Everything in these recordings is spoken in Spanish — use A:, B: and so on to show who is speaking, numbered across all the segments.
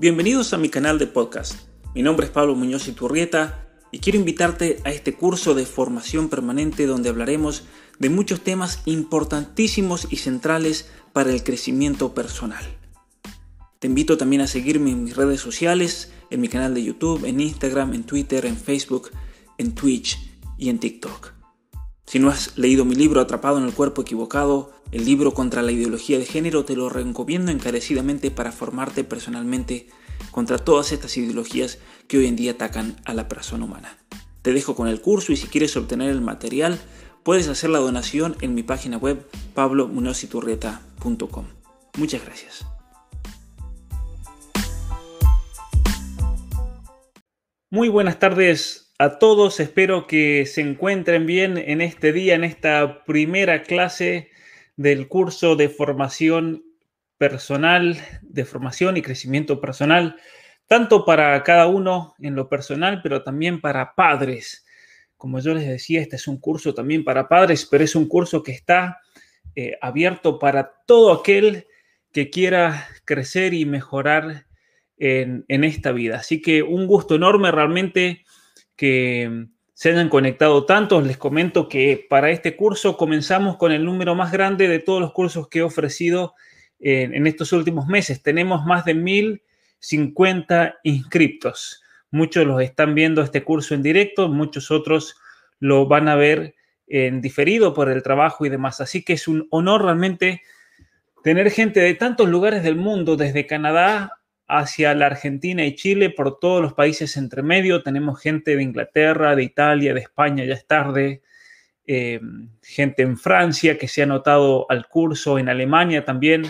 A: Bienvenidos a mi canal de podcast. Mi nombre es Pablo Muñoz Iturrieta y quiero invitarte a este curso de formación permanente donde hablaremos de muchos temas importantísimos y centrales para el crecimiento personal. Te invito también a seguirme en mis redes sociales, en mi canal de YouTube, en Instagram, en Twitter, en Facebook, en Twitch y en TikTok. Si no has leído mi libro Atrapado en el cuerpo equivocado, el libro contra la ideología de género te lo recomiendo encarecidamente para formarte personalmente contra todas estas ideologías que hoy en día atacan a la persona humana. Te dejo con el curso y si quieres obtener el material, puedes hacer la donación en mi página web pablomunociturrieta.com. Muchas gracias. Muy buenas tardes a todos, espero que se encuentren bien en este día, en esta primera clase del curso de formación personal, de formación y crecimiento personal, tanto para cada uno en lo personal, pero también para padres. Como yo les decía, este es un curso también para padres, pero es un curso que está eh, abierto para todo aquel que quiera crecer y mejorar en, en esta vida. Así que un gusto enorme realmente que se hayan conectado tantos. Les comento que para este curso comenzamos con el número más grande de todos los cursos que he ofrecido en, estos últimos meses. Tenemos más de 1050 inscriptos. Muchos los están viendo este curso en directo, muchos otros lo van a ver en diferido por el trabajo y demás. Así que es un honor realmente tener gente de tantos lugares del mundo, desde Canadá hacia la Argentina y Chile, por todos los países entre medio. Tenemos gente de Inglaterra, de Italia, de España, ya es tarde. Eh, gente en Francia que se ha anotado al curso, en Alemania también,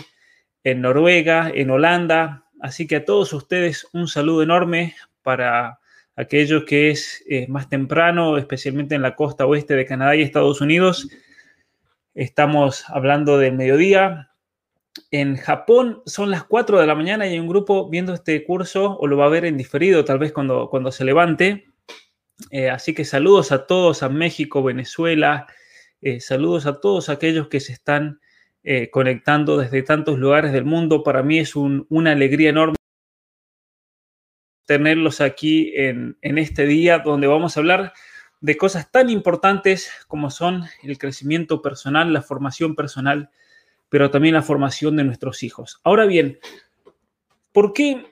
A: en Noruega, en Holanda. Así que a todos ustedes un saludo enorme para aquellos que es eh, más temprano, especialmente en la costa oeste de Canadá y Estados Unidos. Estamos hablando del mediodía, en Japón son las 4 de la mañana y hay un grupo viendo este curso o lo va a ver en diferido tal vez cuando, cuando se levante. Eh, así que saludos a todos, a México, Venezuela, eh, saludos a todos aquellos que se están eh, conectando desde tantos lugares del mundo. Para mí es una alegría enorme tenerlos aquí en, en este día donde vamos a hablar de cosas tan importantes como son el crecimiento personal, la formación personal pero también la formación de nuestros hijos. Ahora bien, ¿por qué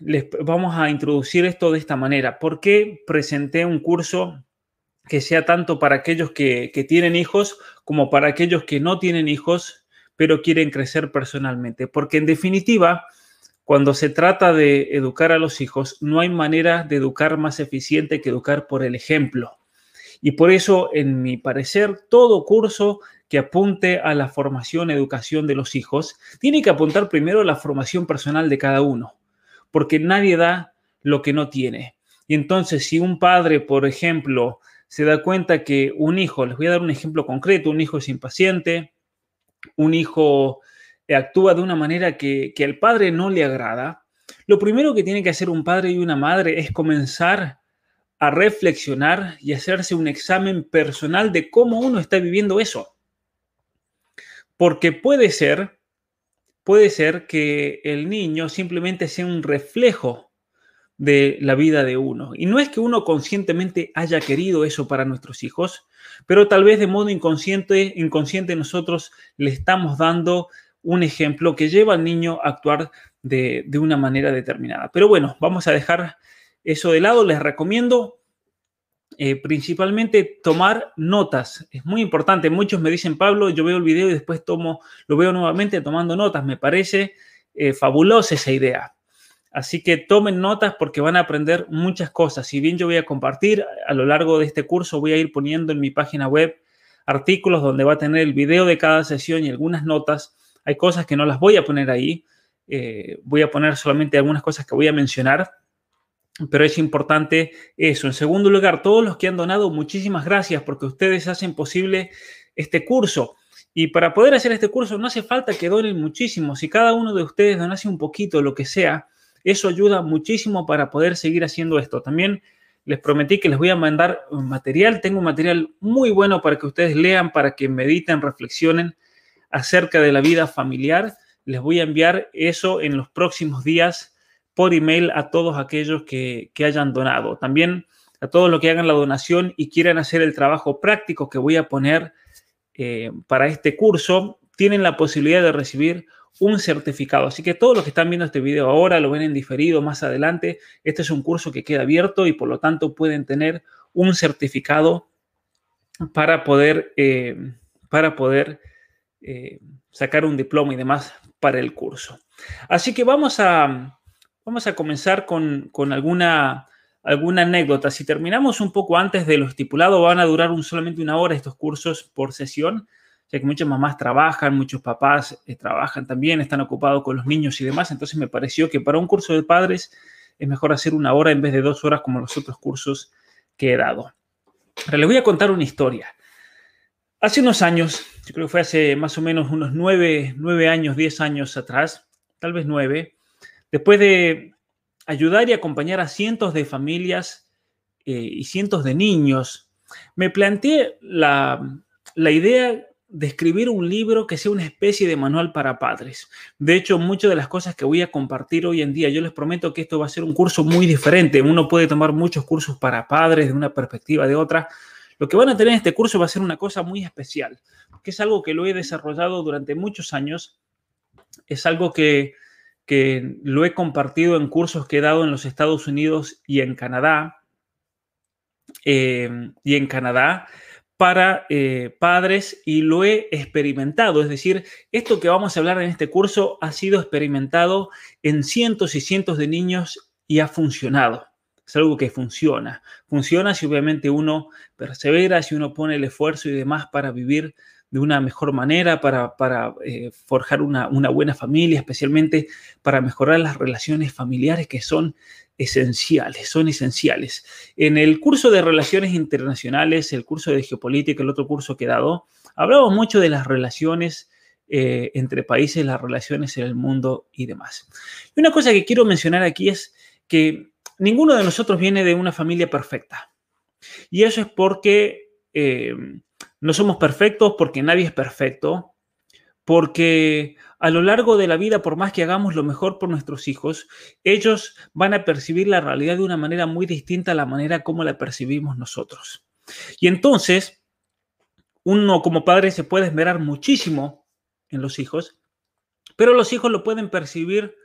A: les vamos a introducir esto de esta manera? ¿Por qué presenté un curso que sea tanto para aquellos que, tienen hijos como para aquellos que no tienen hijos, pero quieren crecer personalmente? Porque en definitiva, cuando se trata de educar a los hijos, no hay manera de educar más eficiente que educar por el ejemplo. Y por eso, en mi parecer, todo curso que apunte a la formación, educación de los hijos, tiene que apuntar primero a la formación personal de cada uno, porque nadie da lo que no tiene. Y entonces, si un padre, por ejemplo, se da cuenta que un hijo, les voy a dar un ejemplo concreto, un hijo es impaciente, un hijo actúa de una manera que, que al padre no le agrada, lo primero que tiene que hacer un padre y una madre es comenzar a reflexionar y hacerse un examen personal de cómo uno está viviendo eso. Porque puede ser, puede ser que el niño simplemente sea un reflejo de la vida de uno. Y no es que uno conscientemente haya querido eso para nuestros hijos, pero tal vez de modo inconsciente, inconsciente nosotros le estamos dando un ejemplo que lleva al niño a actuar de, de una manera determinada. Pero bueno, vamos a dejar eso de lado. Les recomiendo eh, principalmente tomar notas. Es muy importante. Muchos me dicen, Pablo, yo veo el video y después tomo, lo veo nuevamente tomando notas. Me parece eh, fabulosa esa idea. Así que tomen notas porque van a aprender muchas cosas. Si bien yo voy a compartir a lo largo de este curso, voy a ir poniendo en mi página web artículos donde va a tener el video de cada sesión y algunas notas. Hay cosas que no las voy a poner ahí. Eh, voy a poner solamente algunas cosas que voy a mencionar pero es importante eso. En segundo lugar, todos los que han donado, muchísimas gracias porque ustedes hacen posible este curso. Y para poder hacer este curso no hace falta que donen muchísimo. Si cada uno de ustedes donase un poquito, lo que sea, eso ayuda muchísimo para poder seguir haciendo esto. También les prometí que les voy a mandar material. Tengo un material muy bueno para que ustedes lean, para que mediten, reflexionen acerca de la vida familiar. Les voy a enviar eso en los próximos días por email a todos aquellos que, hayan donado. También a todos los que hagan la donación y quieran hacer el trabajo práctico que voy a poner eh, para este curso, tienen la posibilidad de recibir un certificado. Así que todos los que están viendo este video ahora, lo ven en diferido más adelante, este es un curso que queda abierto y por lo tanto pueden tener un certificado para poder, eh, para poder eh, sacar un diploma y demás para el curso. Así que vamos a, vamos a comenzar con, alguna, alguna anécdota. Si terminamos un poco antes de lo estipulado, van a durar un, solamente una hora estos cursos por sesión, ya que muchas mamás trabajan, muchos papás eh, trabajan también, están ocupados con los niños y demás. Entonces me pareció que para un curso de padres es mejor hacer una hora en vez de dos horas como los otros cursos que he dado. Ahora les voy a contar una historia. Hace unos años, yo creo que fue hace más o menos unos nueve, años, diez años atrás, tal vez nueve, después de ayudar y acompañar a cientos de familias eh, y cientos de niños, me planteé la, la idea de escribir un libro que sea una especie de manual para padres. De hecho, muchas de las cosas que voy a compartir hoy en día, yo les prometo que esto va a ser un curso muy diferente. Uno puede tomar muchos cursos para padres de una perspectiva de otra, lo que van a tener en este curso va a ser una cosa muy especial, que es algo que lo he desarrollado durante muchos años, es algo que, lo he compartido en cursos que he dado en los Estados Unidos y en Canadá, eh, y en Canadá para eh, padres y lo he experimentado. Es decir, esto que vamos a hablar en este curso ha sido experimentado en cientos y cientos de niños y ha funcionado. Es algo que funciona. Funciona si obviamente uno persevera, si uno pone el esfuerzo y demás para vivir de una mejor manera, para, eh, forjar una, una, buena familia, especialmente para mejorar las relaciones familiares que son esenciales, son esenciales. En el curso de Relaciones Internacionales, el curso de Geopolítica, el otro curso que he dado, hablamos mucho de las relaciones eh, entre países, las relaciones en el mundo y demás. Y una cosa que quiero mencionar aquí es que ninguno de nosotros viene de una familia perfecta. Y eso es porque eh, no somos perfectos, porque nadie es perfecto, porque a lo largo de la vida, por más que hagamos lo mejor por nuestros hijos, ellos van a percibir la realidad de una manera muy distinta a la manera como la percibimos nosotros. Y entonces, uno como padre se puede esmerar muchísimo en los hijos, pero los hijos lo pueden percibir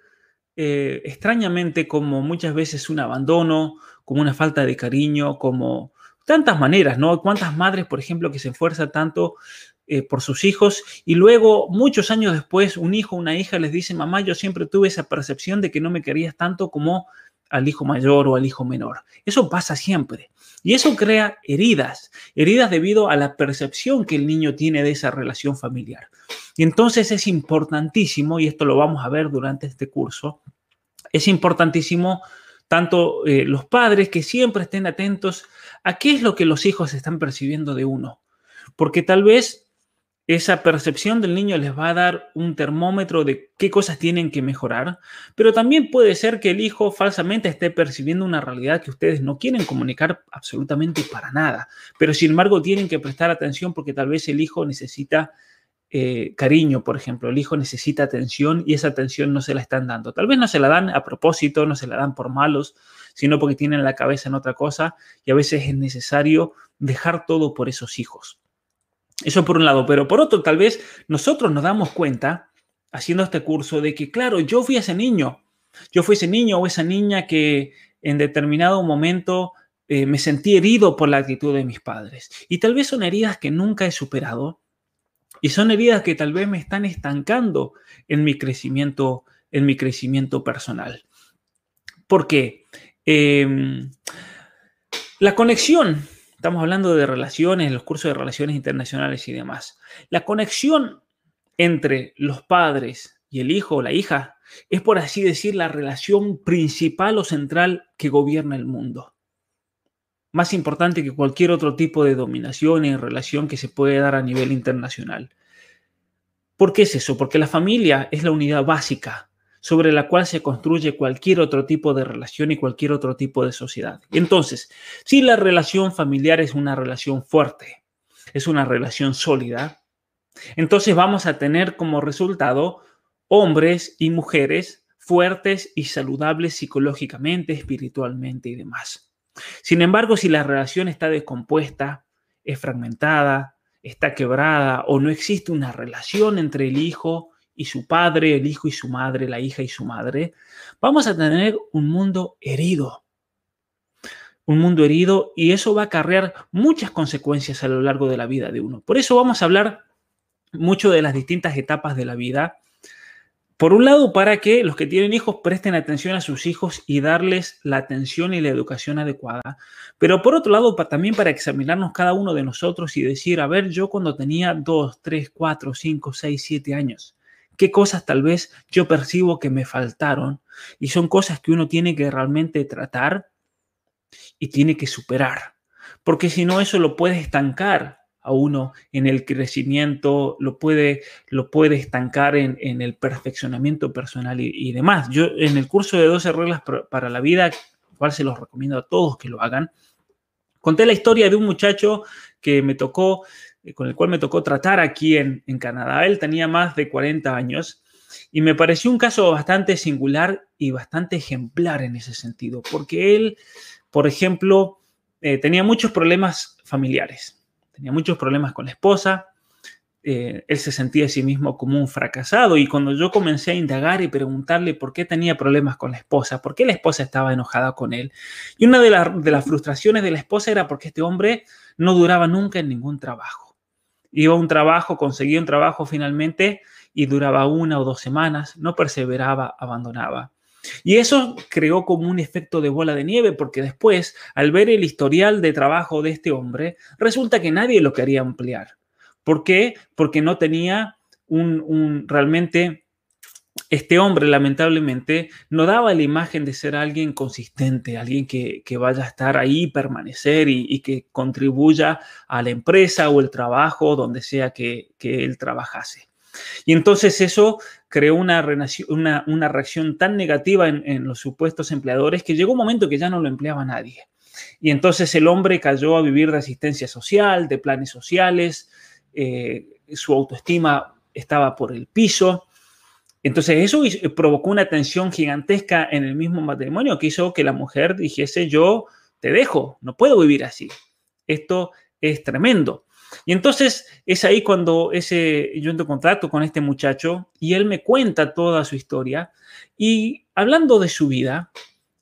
A: eh, extrañamente como muchas veces un abandono, como una falta de cariño, como tantas maneras, ¿no? ¿Cuántas madres, por ejemplo, que se esfuerzan tanto eh, por sus hijos y luego, muchos años después, un hijo o una hija les dice, mamá, yo siempre tuve esa percepción de que no me querías tanto como al hijo mayor o al hijo menor. Eso pasa siempre. Y eso crea heridas, heridas debido a la percepción que el niño tiene de esa relación familiar. Y entonces es importantísimo, y esto lo vamos a ver durante este curso, es importantísimo tanto eh, los padres que siempre estén atentos a qué es lo que los hijos están percibiendo de uno. Porque tal vez esa percepción del niño les va a dar un termómetro de qué cosas tienen que mejorar, pero también puede ser que el hijo falsamente esté percibiendo una realidad que ustedes no quieren comunicar absolutamente para nada, pero sin embargo tienen que prestar atención porque tal vez el hijo necesita eh, cariño, por ejemplo, el hijo necesita atención y esa atención no se la están dando. Tal vez no se la dan a propósito, no se la dan por malos, sino porque tienen la cabeza en otra cosa y a veces es necesario dejar todo por esos hijos. Eso por un lado, pero por otro, tal vez nosotros nos damos cuenta, haciendo este curso, de que, claro, yo fui ese niño, yo fui ese niño o esa niña que en determinado momento eh, me sentí herido por la actitud de mis padres. Y tal vez son heridas que nunca he superado y son heridas que tal vez me están estancando en mi crecimiento, en mi crecimiento personal. ¿Por qué? Em, la conexión Estamos hablando de relaciones, los cursos de relaciones internacionales y demás. La conexión entre los padres y el hijo o la hija es, por así decir, la relación principal o central que gobierna el mundo. Más importante que cualquier otro tipo de dominación y relación que se puede dar a nivel internacional. ¿Por qué es eso? Porque la familia es la unidad básica sobre la cual se construye cualquier otro tipo de relación y cualquier otro tipo de sociedad. Entonces, si la relación familiar es una relación fuerte, es una relación sólida, entonces vamos a tener como resultado hombres y mujeres fuertes y saludables psicológicamente, espiritualmente y demás. Sin embargo, si la relación está descompuesta, es fragmentada, está quebrada o no existe una relación entre el hijo y su padre, el hijo y su madre, la hija y su madre, vamos a tener un mundo herido. Un mundo herido y eso va a acarrear muchas consecuencias a lo largo de la vida de uno. Por eso vamos a hablar mucho de las distintas etapas de la vida. Por un lado, para que los que tienen hijos presten atención a sus hijos y darles la atención y la educación adecuada. Pero por otro lado, también para examinarnos cada uno de nosotros y decir, a ver, yo cuando tenía 2, 3, 4, 5, 6, 7 años, qué cosas tal vez yo percibo que me faltaron y son cosas que uno tiene que realmente tratar y tiene que superar, porque si no eso lo puede estancar a uno en el crecimiento, lo puede, lo puede estancar en, el perfeccionamiento personal y, demás. Yo en el curso de 12 reglas para la vida, cual se los recomiendo a todos que lo hagan, conté la historia de un muchacho que me tocó con el cual me tocó tratar aquí en, Canadá. Él tenía más de 40 años y me pareció un caso bastante singular y bastante ejemplar en ese sentido, porque él, por ejemplo, eh, tenía muchos problemas familiares, tenía muchos problemas con la esposa, eh, él se sentía a sí mismo como un fracasado y cuando yo comencé a indagar y preguntarle por qué tenía problemas con la esposa, por qué la esposa estaba enojada con él, y una de, de las frustraciones de la esposa era porque este hombre no duraba nunca en ningún trabajo Iba a un trabajo, conseguía un trabajo finalmente y duraba una o dos semanas, no perseveraba, abandonaba. Y eso creó como un efecto de bola de nieve, porque después, al ver el historial de trabajo de este hombre, resulta que nadie lo quería emplear. ¿Por qué? Porque no tenía un, un realmente este hombre lamentablemente no daba la imagen de ser alguien consistente, alguien que, vaya a estar ahí, permanecer y, que contribuya a la empresa o el trabajo donde sea que, él trabajase. Y entonces eso creó una, reacción tan negativa en, los supuestos empleadores que llegó un momento que ya no lo empleaba nadie. Y entonces el hombre cayó a vivir de asistencia social, de planes sociales, eh, su autoestima estaba por el piso entonces eso provocó una tensión gigantesca en el mismo matrimonio que hizo que la mujer dijese, yo te dejo, no puedo vivir así. Esto es tremendo. Y entonces es ahí cuando ese, yo entro en contacto con este muchacho y él me cuenta toda su historia y hablando de su vida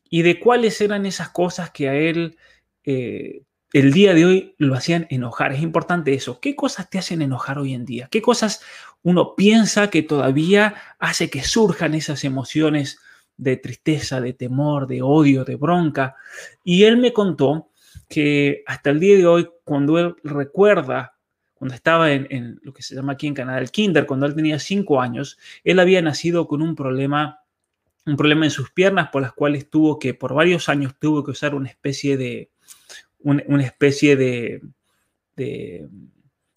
A: y de cuáles eran esas cosas que a él eh, el día de hoy lo hacían enojar. Es importante eso. ¿Qué cosas te hacen enojar hoy en día? ¿Qué cosas uno piensa que todavía hace que surjan esas emociones de tristeza, de temor, de odio, de bronca? Y él me contó que hasta el día de hoy, cuando él recuerda, cuando estaba en, lo que se llama aquí en Canadá el kinder, cuando él tenía cinco años, él había nacido con un problema un problema en sus piernas por las cuales tuvo que, por varios años, tuvo que usar una especie de, una, especie de,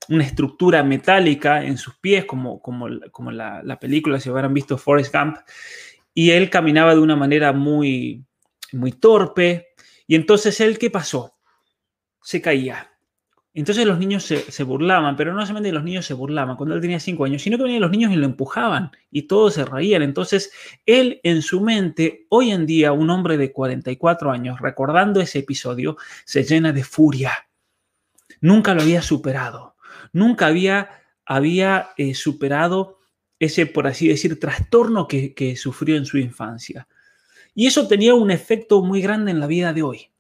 A: una estructura metálica en sus pies, como, como, como la, película, si hubieran visto Forrest Gump, y él caminaba de una manera muy, muy torpe, y entonces él, ¿qué pasó? Se caía. Entonces los niños se, burlaban, pero no solamente los niños se burlaban cuando él tenía cinco años, sino que venían los niños y lo empujaban y todos se reían. Entonces él en su mente, hoy en día, un hombre de 44 años, recordando ese episodio, se llena de furia. Nunca lo había superado, nunca había, había eh, superado ese, por así decir, trastorno que, que sufrió en su infancia. Y eso tenía un efecto muy grande en la vida de hoy,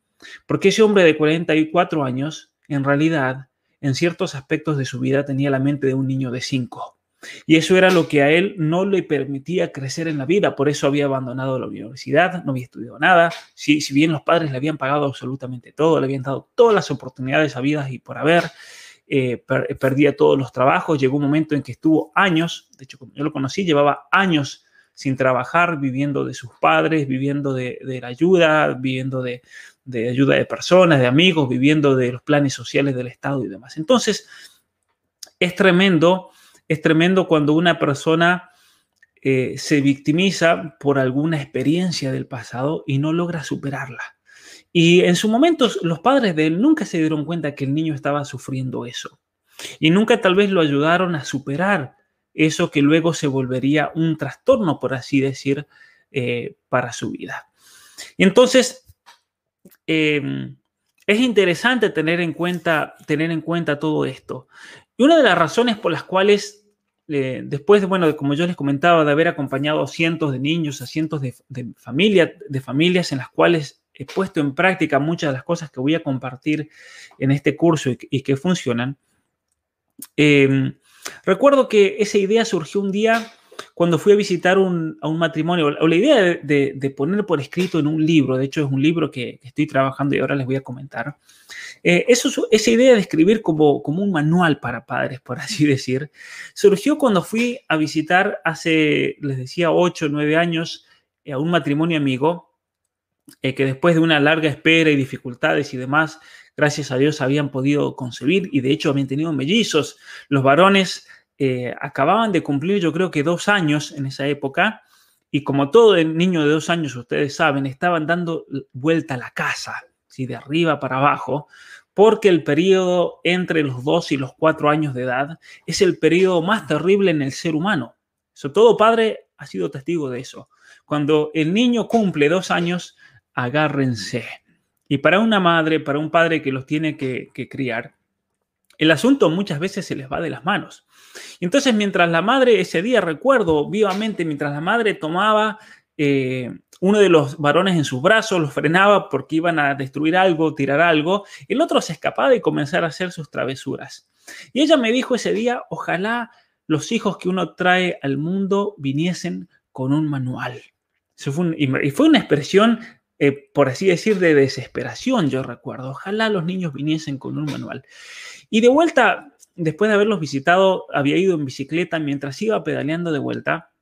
A: porque ese hombre de 44 años en realidad, en ciertos aspectos de su vida tenía la mente de un niño de cinco. Y eso era lo que a él no le permitía crecer en la vida. Por eso había abandonado la universidad, no había estudiado nada. Si, si bien los padres le habían pagado absolutamente todo, le habían dado todas las oportunidades habidas y por haber, eh, perdía todos los trabajos. Llegó un momento en que estuvo años, de hecho, yo lo conocí, llevaba años sin trabajar, viviendo de sus padres, viviendo de la ayuda, viviendo de, de ayuda de personas, de amigos, viviendo de los planes sociales del Estado y demás. Entonces, es tremendo, es tremendo cuando una persona eh, se victimiza por alguna experiencia del pasado y no logra superarla. Y en su momento los padres de él nunca se dieron cuenta que el niño estaba sufriendo eso. Y nunca tal vez lo ayudaron a superar eso que luego se volvería un trastorno, por así decir, eh, para su vida. Y entonces, em, es interesante tener en, cuenta, tener en cuenta todo esto. Y una de las razones por las cuales, eh, después, de, bueno, como yo les comentaba, de haber acompañado a cientos de niños, a cientos de, familias, de familias en las cuales he puesto en práctica muchas de las cosas que voy a compartir en este curso y, que funcionan, em, recuerdo que esa idea surgió un día cuando fui a visitar a un matrimonio, o la idea de, poner por escrito en un libro, de hecho es un libro que, estoy trabajando y ahora les voy a comentar, eh, eso, esa idea de escribir como, como un manual para padres, por así decir, surgió cuando fui a visitar hace, les decía, 8 o 9 años eh, a un matrimonio amigo, eh, que después de una larga espera y dificultades y demás, gracias a Dios habían podido concebir y de hecho habían tenido mellizos. Los varones eh, acababan de cumplir yo creo que dos años en esa época y como todo niño de dos años, ustedes saben, estaban dando vuelta a la casa, ¿sí? de arriba para abajo, porque el periodo entre los dos y los cuatro años de edad es el periodo más terrible en el ser humano. Sobre todo padre ha sido testigo de eso. Cuando el niño cumple dos años, agárrense. Y para una madre, para un padre que los tiene que criar, el asunto muchas veces se les va de las manos. Entonces, mientras la madre, ese día recuerdo vivamente, mientras la madre tomaba eh, uno de los varones en sus brazos, los frenaba porque iban a destruir algo, tirar algo, el otro se escapaba y comenzar a hacer sus travesuras. Y ella me dijo ese día, ojalá los hijos que uno trae al mundo viniesen con un manual. y fue una expresión, eh, por así decir, de desesperación, yo recuerdo. Ojalá los niños viniesen con un manual. Y de vuelta, después de haberlos visitado, había ido en bicicleta mientras iba pedaleando de vuelta,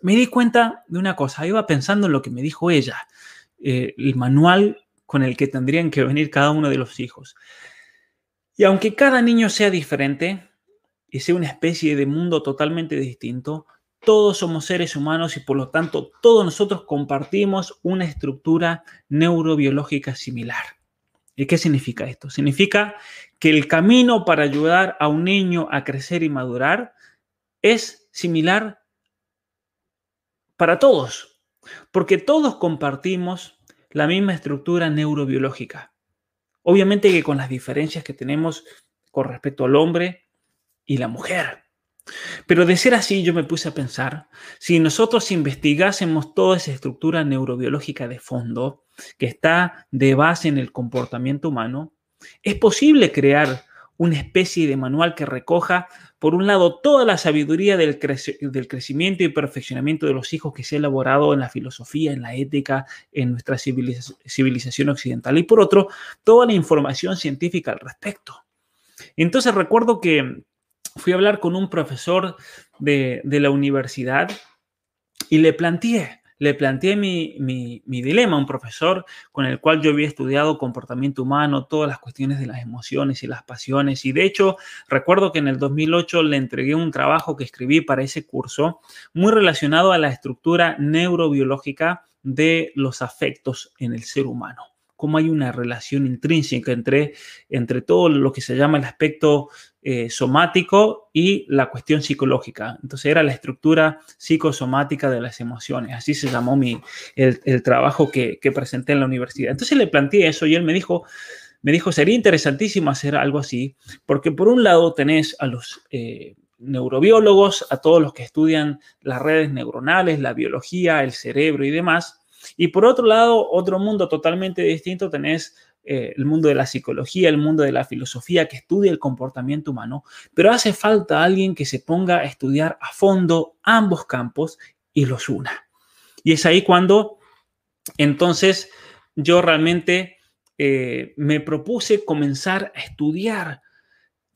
A: me di cuenta de una cosa, iba pensando en lo que me dijo ella, eh, el manual con el que tendrían que venir cada uno de los hijos. Y aunque cada niño sea diferente y sea una especie de mundo totalmente distinto, todos somos seres humanos y por lo tanto todos nosotros compartimos una estructura neurobiológica similar. ¿Y qué significa esto? Significa que el camino para ayudar a un niño a crecer y madurar es similar para todos, porque todos compartimos la misma estructura neurobiológica. Obviamente que con las diferencias que tenemos con respecto al hombre y la mujer. Pero de ser así, yo me puse a pensar, si nosotros investigásemos toda esa estructura neurobiológica de fondo, que está de base en el comportamiento humano, es posible crear una especie de manual que recoja, por un lado, toda la sabiduría del, crecimiento y perfeccionamiento de los hijos que se ha elaborado en la filosofía, en la ética, en nuestra civilización occidental, y por otro, toda la información científica al respecto. Entonces recuerdo que fui a hablar con un profesor de, la universidad y le planteé, le planteé mi, dilema a un profesor con el cual yo había estudiado comportamiento humano, todas las cuestiones de las emociones y las pasiones. Y de hecho, recuerdo que en el 2008 le entregué un trabajo que escribí para ese curso muy relacionado a la estructura neurobiológica de los afectos en el ser humano cómo hay una relación intrínseca entre, entre todo lo que se llama el aspecto eh, somático y la cuestión psicológica. Entonces era la estructura psicosomática de las emociones. Así se llamó mi, el, trabajo que, presenté en la universidad. Entonces le planteé eso y él me dijo, me dijo, sería interesantísimo hacer algo así, porque por un lado tenés a los... Eh, neurobiólogos, a todos los que estudian las redes neuronales, la biología, el cerebro y demás, y por otro lado, otro mundo totalmente distinto tenés eh, el mundo de la psicología, el mundo de la filosofía que estudia el comportamiento humano, pero hace falta alguien que se ponga a estudiar a fondo ambos campos y los una. Y es ahí cuando entonces yo realmente eh, me propuse comenzar a estudiar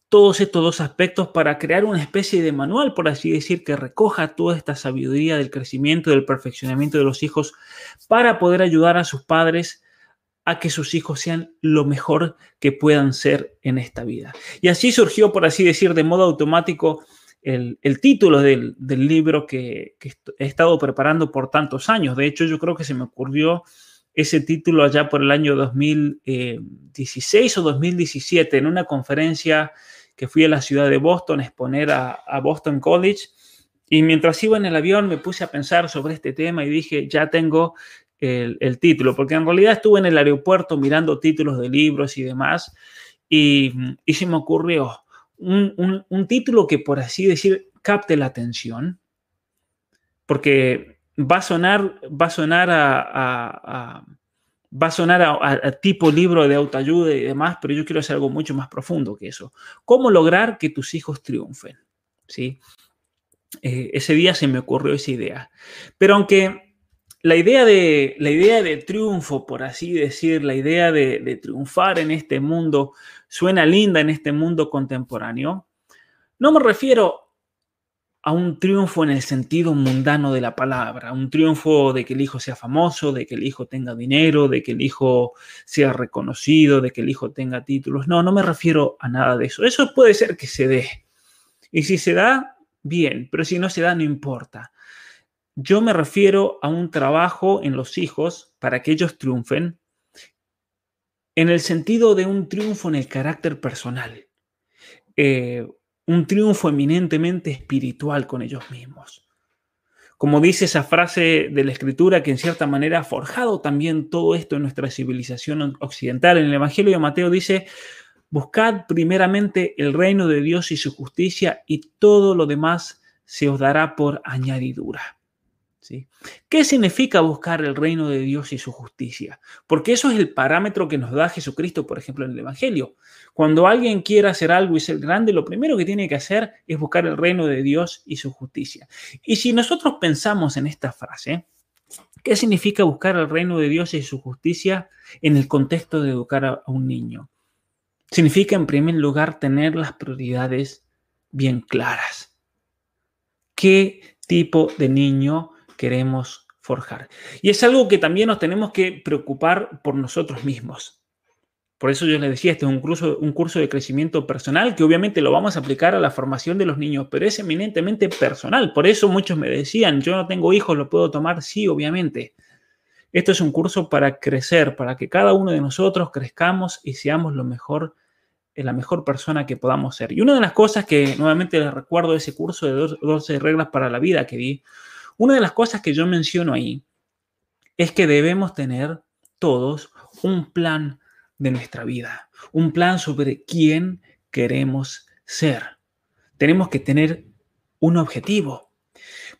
A: todos estos dos aspectos para crear una especie de manual, por así decir, que recoja toda esta sabiduría del crecimiento, del perfeccionamiento de los hijos, para poder ayudar a sus padres a que sus hijos sean lo mejor que puedan ser en esta vida. Y así surgió, por así decir, de modo automático el, título del, libro que, he estado preparando por tantos años. De hecho, yo creo que se me ocurrió ese título allá por el año 2016 eh, o 2017 en una conferencia que fui a la ciudad de Boston a exponer a, Boston College. Y mientras iba en el avión me puse a pensar sobre este tema y dije, ya tengo el, título, porque en realidad estuve en el aeropuerto mirando títulos de libros y demás, y, se me ocurrió un, título que, por así decir, capte la atención, porque va a sonar, va a sonar a, va a sonar a, tipo libro de autoayuda y demás, pero yo quiero hacer algo mucho más profundo que eso. ¿Cómo lograr que tus hijos triunfen? ¿Sí? Eh, ese día se me ocurrió esa idea. Pero aunque la idea de, la idea de triunfo, por así decir, la idea de, triunfar en este mundo suena linda en este mundo contemporáneo, no me refiero a un triunfo en el sentido mundano de la palabra, un triunfo de que el hijo sea famoso, de que el hijo tenga dinero, de que el hijo sea reconocido, de que el hijo tenga títulos. No, no me refiero a nada de eso. Eso puede ser que se dé. Y si se da, bien, pero si no se da, no importa. Yo me refiero a un trabajo en los hijos para que ellos triunfen en el sentido de un triunfo en el carácter personal, eh, un triunfo eminentemente espiritual con ellos mismos. Como dice esa frase de la escritura que en cierta manera ha forjado también todo esto en nuestra civilización occidental. En el Evangelio de Mateo dice, Buscad primeramente el reino de Dios y su justicia y todo lo demás se os dará por añadidura. ¿Qué significa buscar el reino de Dios y su justicia? Porque eso es el parámetro que nos da Jesucristo, por ejemplo, en el Evangelio. Cuando alguien quiere hacer algo y ser grande, lo primero que tiene que hacer es buscar el reino de Dios y su justicia. Y si nosotros pensamos en esta frase, ¿qué significa buscar el reino de Dios y su justicia en el contexto de educar a un niño? Significa, en primer lugar, tener las prioridades bien claras. ¿Qué tipo de niño queremos forjar? Y es algo que también nos tenemos que preocupar por nosotros mismos. Por eso yo les decía, este es un curso, un curso de crecimiento personal que obviamente lo vamos a aplicar a la formación de los niños, pero es eminentemente personal. Por eso muchos me decían, yo no tengo hijos, lo puedo tomar, sí, obviamente. Esto es un curso para crecer, para que cada uno de nosotros crezcamos y seamos lo mejor, eh, la mejor persona que podamos ser. Y una de las cosas que nuevamente les recuerdo de ese curso de 12 reglas para la vida que di, una de las cosas que yo menciono ahí es que debemos tener todos un plan de nuestra vida, un plan sobre quién queremos ser. Tenemos que tener un objetivo.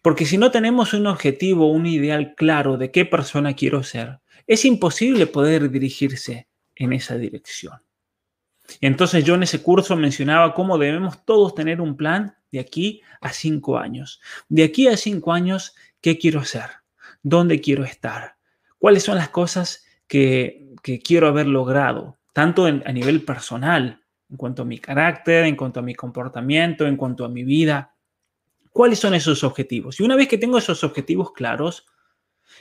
A: Porque si no tenemos un objetivo, un ideal claro de qué persona quiero ser, es imposible poder dirigirse en esa dirección. Entonces yo en ese curso mencionaba cómo debemos todos tener un plan de aquí a cinco años. De aquí a cinco años, ¿qué quiero hacer? ¿Dónde quiero estar? ¿Cuáles son las cosas que, quiero haber logrado? Tanto a nivel personal, en cuanto a mi carácter, en cuanto a mi comportamiento, en cuanto a mi vida, ¿Cuáles son esos objetivos? Y una vez que tengo esos objetivos claros,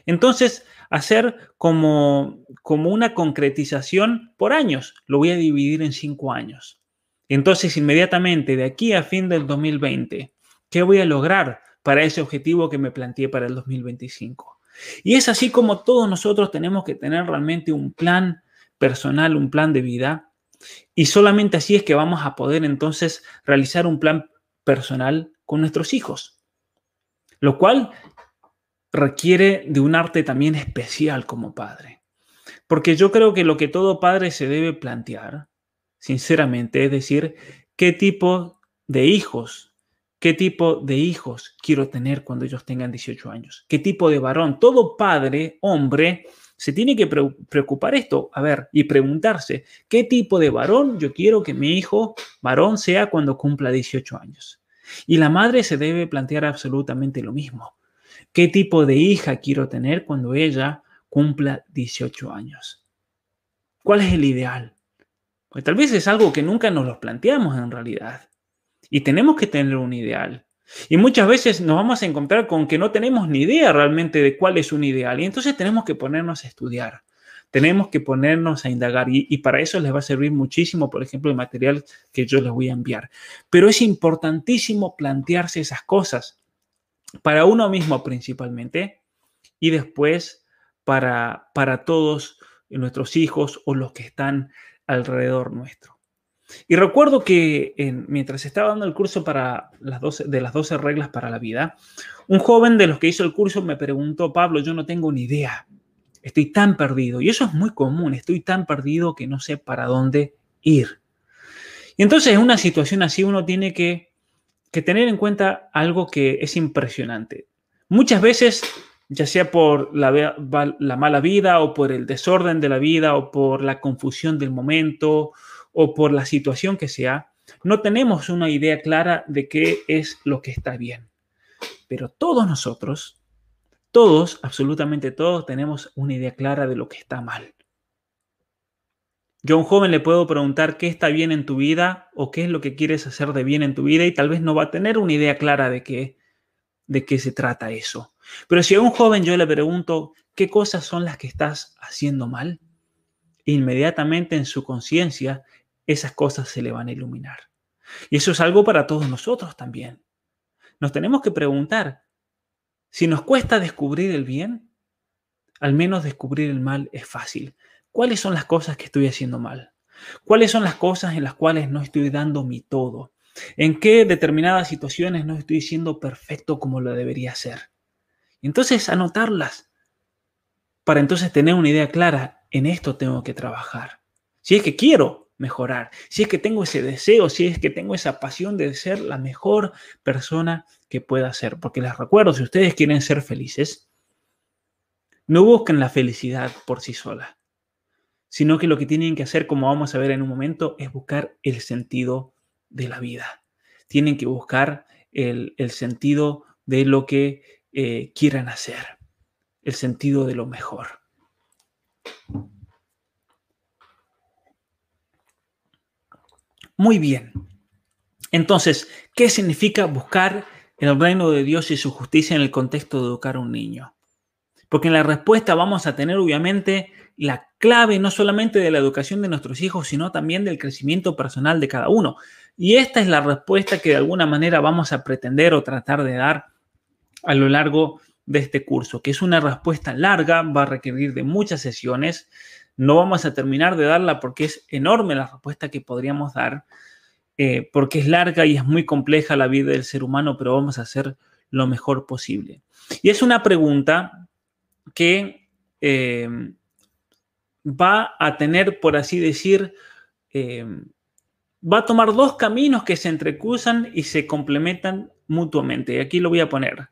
A: entonces hacer como, como una concretización por años. Lo voy a dividir en cinco años. Entonces, inmediatamente de aquí a fin del 2020, ¿qué voy a lograr para ese objetivo que me planteé para el 2025? Y es así como todos nosotros tenemos que tener realmente un plan personal, un plan de vida. Y solamente así es que vamos a poder entonces realizar un plan personal con nuestros hijos, lo cual requiere de un arte también especial como padre. Porque yo creo que lo que todo padre se debe plantear, sinceramente, es decir, qué tipo de hijos, qué tipo de hijos quiero tener cuando ellos tengan 18 años, qué tipo de varón. Todo padre, hombre, se tiene que preocupar esto, a ver, y preguntarse, ¿qué tipo de varón yo quiero que mi hijo varón sea cuando cumpla 18 años? Y la madre se debe plantear absolutamente lo mismo. ¿Qué tipo de hija quiero tener cuando ella cumpla 18 años? ¿Cuál es el ideal? Pues tal vez es algo que nunca nos lo planteamos en realidad. Y tenemos que tener un ideal. Y muchas veces nos vamos a encontrar con que no tenemos ni idea realmente de cuál es un ideal. Y entonces tenemos que ponernos a estudiar. Tenemos que ponernos a indagar y, para eso les va a servir muchísimo, por ejemplo, el material que yo les voy a enviar. Pero es importantísimo plantearse esas cosas para uno mismo principalmente y después para, para todos nuestros hijos o los que están alrededor nuestro. Y recuerdo que mientras estaba dando el curso para las 12, de las 12 reglas para la vida, un joven de los que hizo el curso me preguntó, Pablo, yo no tengo ni idea, estoy tan perdido. Y eso es muy común, estoy tan perdido que no sé para dónde ir. Y entonces en una situación así uno tiene que, que tener en cuenta algo que es impresionante. Muchas veces ya sea por la, la, mala vida o por el desorden de la vida o por la confusión del momento o por la situación que sea, no tenemos una idea clara de qué es lo que está bien. Pero todos nosotros, todos, absolutamente todos, tenemos una idea clara de lo que está mal. Yo a un joven le puedo preguntar qué está bien en tu vida o qué es lo que quieres hacer de bien en tu vida y tal vez no va a tener una idea clara de qué, de qué se trata eso. Pero si a un joven yo le pregunto qué cosas son las que estás haciendo mal, inmediatamente en su conciencia esas cosas se le van a iluminar. Y eso es algo para todos nosotros también. Nos tenemos que preguntar, si nos cuesta descubrir el bien, al menos descubrir el mal es fácil. ¿Cuáles son las cosas que estoy haciendo mal? ¿Cuáles son las cosas en las cuales no estoy dando mi todo? ¿En qué determinadas situaciones no estoy siendo perfecto como lo debería ser? Entonces, anotarlas para entonces tener una idea clara, en esto tengo que trabajar. Si es que quiero mejorar, si es que tengo ese deseo, si es que tengo esa pasión de ser la mejor persona que pueda ser. Porque les recuerdo, si ustedes quieren ser felices, no busquen la felicidad por sí sola, sino que lo que tienen que hacer, como vamos a ver en un momento, es buscar el sentido de la vida. Tienen que buscar el, sentido de lo que eh, quieran hacer, el sentido de lo mejor. Muy bien. Entonces, ¿qué significa buscar el reino de Dios y su justicia en el contexto de educar a un niño? Porque en la respuesta vamos a tener obviamente la clave no solamente de la educación de nuestros hijos, sino también del crecimiento personal de cada uno. Y esta es la respuesta que de alguna manera vamos a pretender o tratar de dar a lo largo de este curso, que es una respuesta larga, va a requerir de muchas sesiones, no vamos a terminar de darla porque es enorme la respuesta que podríamos dar, eh, porque es larga y es muy compleja la vida del ser humano, pero vamos a hacer lo mejor posible. Y es una pregunta que eh, va a tener, por así decir, eh, va a tomar dos caminos que se entrecruzan y se complementan mutuamente. Y aquí lo voy a poner.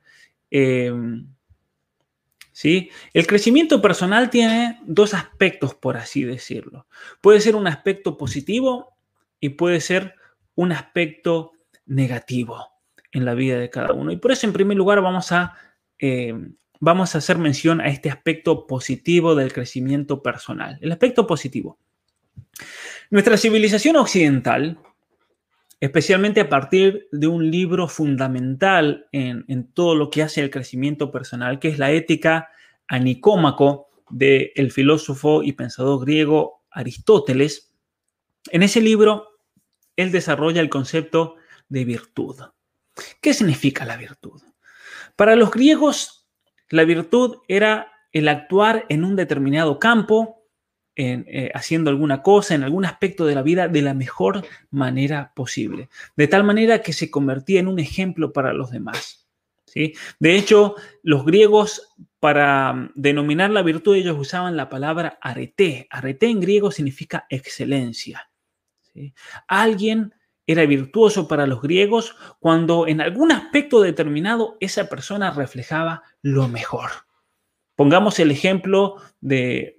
A: ¿sí? El crecimiento personal tiene dos aspectos, por así decirlo. Puede ser un aspecto positivo y puede ser un aspecto negativo en la vida de cada uno. Y por eso, en primer lugar, vamos a, eh, vamos a hacer mención a este aspecto positivo del crecimiento personal. El aspecto positivo. Nuestra civilización occidental especialmente a partir de un libro fundamental en, todo lo que hace el crecimiento personal, que es la ética a Nicómaco del filósofo y pensador griego Aristóteles. En ese libro, él desarrolla el concepto de virtud. ¿Qué significa la virtud? Para los griegos, la virtud era el actuar en un determinado campo eh, haciendo alguna cosa, en algún aspecto de la vida de la mejor manera posible, de tal manera que se convertía en un ejemplo para los demás. ¿sí? De hecho, los griegos para mm, denominar la virtud ellos usaban la palabra arete. Arete en griego significa excelencia. Alguien era virtuoso para los griegos cuando en algún aspecto determinado esa persona reflejaba lo mejor. Pongamos el ejemplo de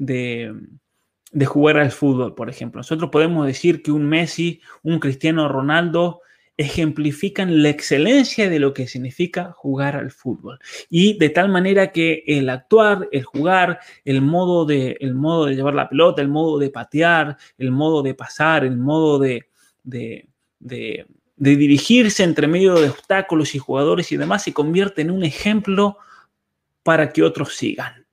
A: de jugar al fútbol, por ejemplo. Nosotros podemos decir que un Messi, un Cristiano Ronaldo ejemplifican la excelencia de lo que significa jugar al fútbol. Y de tal manera que el actuar, el jugar, el modo de, el modo de llevar la pelota, el modo de patear, el modo de pasar, el modo de, de, de, dirigirse entre medio de obstáculos y jugadores y demás, se convierte en un ejemplo para que otros sigan.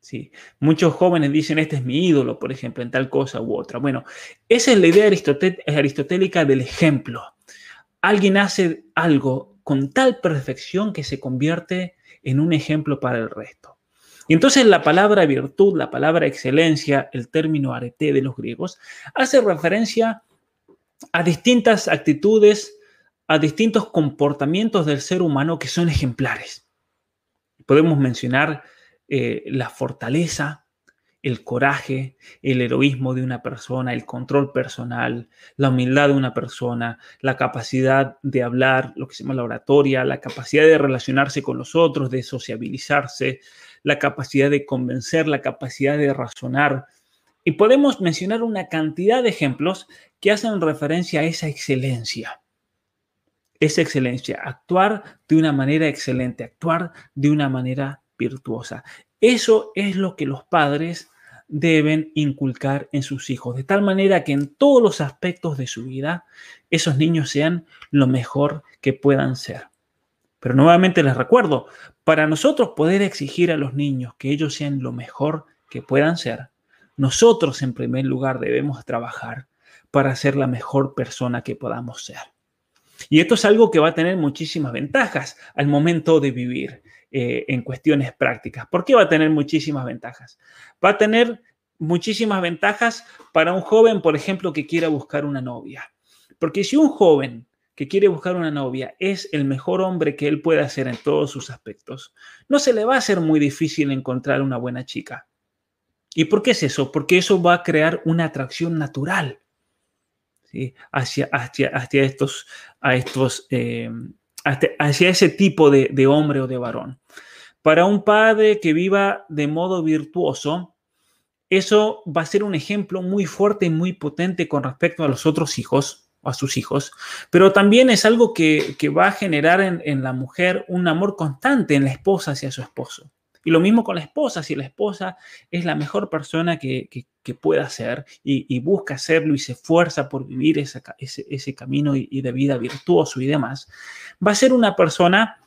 A: ¿sí? Muchos jóvenes dicen, este es mi ídolo, por ejemplo, en tal cosa u otra. Bueno, esa es la idea aristotélica del ejemplo. Alguien hace algo con tal perfección que se convierte en un ejemplo para el resto. Y entonces la palabra virtud, la palabra excelencia, el término arete de los griegos, hace referencia a distintas actitudes, a distintos comportamientos del ser humano que son ejemplares. Podemos mencionar eh, la fortaleza, el coraje, el heroísmo de una persona, el control personal, la humildad de una persona, la capacidad de hablar, lo que se llama la oratoria, la capacidad de relacionarse con los otros, de sociabilizarse, la capacidad de convencer, la capacidad de razonar. Y podemos mencionar una cantidad de ejemplos que hacen referencia a esa excelencia. Esa excelencia, actuar de una manera excelente, actuar de una manera virtuosa. Eso es lo que los padres deben inculcar en sus hijos, de tal manera que en todos los aspectos de su vida esos niños sean lo mejor que puedan ser. Pero nuevamente les recuerdo, para nosotros poder exigir a los niños que ellos sean lo mejor que puedan ser, nosotros en primer lugar debemos trabajar para ser la mejor persona que podamos ser. Y esto es algo que va a tener muchísimas ventajas al momento de vivir. Eh, en cuestiones prácticas. ¿Por qué va a tener muchísimas ventajas? Va a tener muchísimas ventajas para un joven, por ejemplo, que quiera buscar una novia. Porque si un joven que quiere buscar una novia es el mejor hombre que él puede hacer en todos sus aspectos, no se le va a hacer muy difícil encontrar una buena chica. ¿Y por qué es eso? Porque eso va a crear una atracción natural hacia, hacia, estos, a estos eh, hacia ese tipo de, hombre o de varón. Para un padre que viva de modo virtuoso, eso va a ser un ejemplo muy fuerte y muy potente con respecto a los otros hijos, a sus hijos, pero también es algo que, va a generar en, la mujer un amor constante en la esposa hacia su esposo. Y lo mismo con la esposa, si la esposa es la mejor persona que, pueda ser y, busca hacerlo y se esfuerza por vivir ese, ese, camino y, de vida virtuoso y demás, va a ser una persona,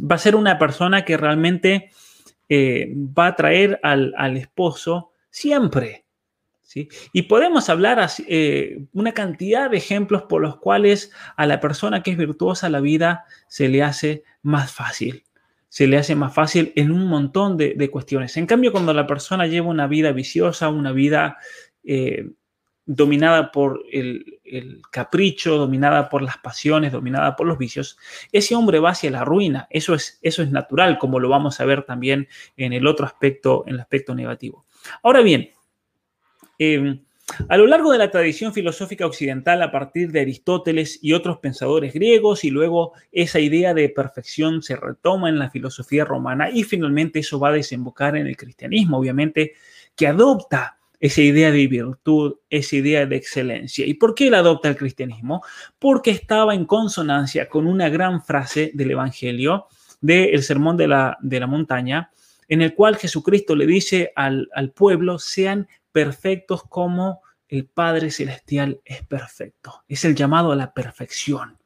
A: va a ser una persona que realmente eh, va a traer al, esposo siempre. ¿sí? Y podemos hablar eh, una cantidad de ejemplos por los cuales a la persona que es virtuosa la vida se le hace más fácil se le hace más fácil en un montón de, cuestiones. En cambio, cuando la persona lleva una vida viciosa, una vida eh, dominada por el, capricho, dominada por las pasiones, dominada por los vicios, ese hombre va hacia la ruina. Eso es, eso es natural, como lo vamos a ver también en el otro aspecto, en el aspecto negativo. Ahora bien, eh, a lo largo de la tradición filosófica occidental, a partir de Aristóteles y otros pensadores griegos, y luego esa idea de perfección se retoma en la filosofía romana y finalmente eso va a desembocar en el cristianismo, obviamente, que adopta esa idea de virtud, esa idea de excelencia. ¿Y por qué la adopta el cristianismo? Porque estaba en consonancia con una gran frase del Evangelio, del Sermón de la, de la Montaña, en el cual Jesucristo le dice al, al pueblo, sean perfectos como el Padre Celestial es perfecto. Es el llamado a la perfección.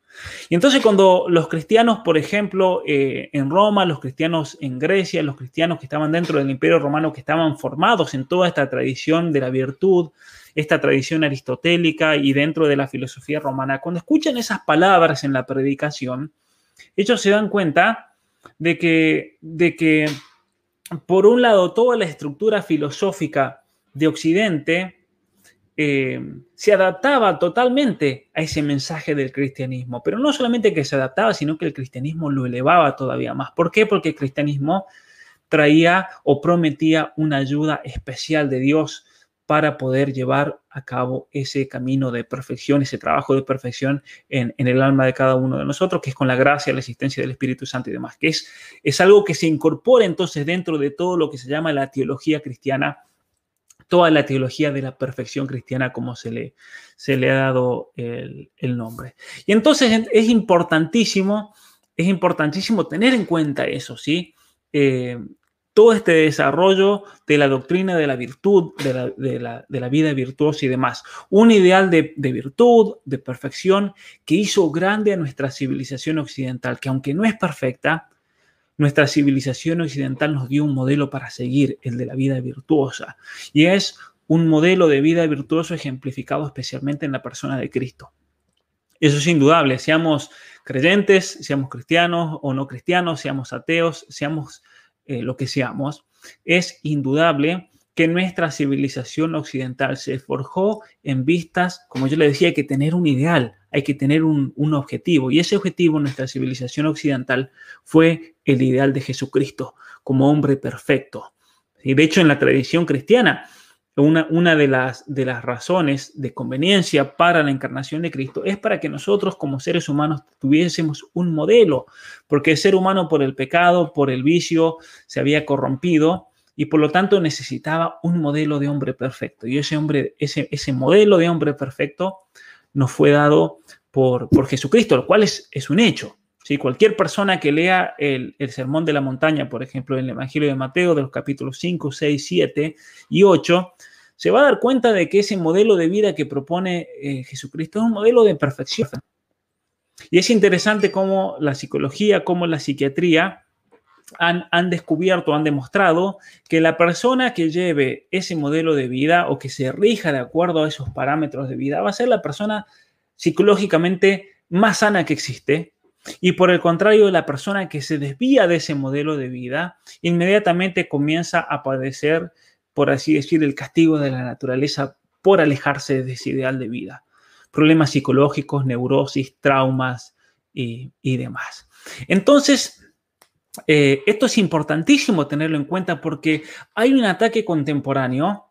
A: Y entonces cuando los cristianos, por ejemplo, eh, en Roma, los cristianos en Grecia, los cristianos que estaban dentro del imperio romano, que estaban formados en toda esta tradición de la virtud, esta tradición aristotélica y dentro de la filosofía romana, cuando escuchan esas palabras en la predicación, ellos se dan cuenta de que, de que por un lado, toda la estructura filosófica de Occidente eh, se adaptaba totalmente a ese mensaje del cristianismo, pero no solamente que se adaptaba, sino que el cristianismo lo elevaba todavía más. ¿Por qué? Porque el cristianismo traía o prometía una ayuda especial de Dios para poder llevar a cabo ese camino de perfección, ese trabajo de perfección en, el alma de cada uno de nosotros, que es con la gracia, la existencia del Espíritu Santo y demás, que es, es algo que se incorpora entonces dentro de todo lo que se llama la teología cristiana toda la teología de la perfección cristiana como se le, se le ha dado el, nombre. Y entonces es importantísimo, es importantísimo tener en cuenta eso, ¿sí? Eh, todo este desarrollo de la doctrina de la virtud, de la, vida virtuosa y demás. Un ideal de, de, virtud, de perfección, que hizo grande a nuestra civilización occidental, que aunque no es perfecta, nuestra civilización occidental nos dio un modelo para seguir, el de la vida virtuosa. Y es un modelo de vida virtuoso ejemplificado especialmente en la persona de Cristo. Eso es indudable, seamos creyentes, seamos cristianos o no cristianos, seamos ateos, seamos eh, lo que seamos, es indudable que nuestra civilización occidental se forjó en vistas, como yo le decía, que tener un ideal, hay que tener un, objetivo. Y ese objetivo en nuestra civilización occidental fue el ideal de Jesucristo como hombre perfecto. Y de hecho, en la tradición cristiana, una, una de, las, de las razones de conveniencia para la encarnación de Cristo es para que nosotros como seres humanos tuviésemos un modelo, porque el ser humano por el pecado, por el vicio, se había corrompido y por lo tanto necesitaba un modelo de hombre perfecto. Y ese, hombre, ese, ese modelo de hombre perfecto nos fue dado por, por Jesucristo, lo cual es, es un hecho. ¿sí? Cualquier persona que lea el, el, Sermón de la Montaña, por ejemplo, en el Evangelio de Mateo, de los capítulos 5, 6, 7 y 8, se va a dar cuenta de que ese modelo de vida que propone eh, Jesucristo es un modelo de perfección. Y es interesante cómo la psicología, cómo la psiquiatría han, descubierto, han demostrado que la persona que lleve ese modelo de vida o que se rija de acuerdo a esos parámetros de vida va a ser la persona psicológicamente más sana que existe. Y por el contrario, la persona que se desvía de ese modelo de vida inmediatamente comienza a padecer, por así decir, el castigo de la naturaleza por alejarse de ese ideal de vida. Problemas psicológicos, neurosis, traumas y, y demás. Entonces, eh, esto es importantísimo tenerlo en cuenta porque hay un ataque contemporáneo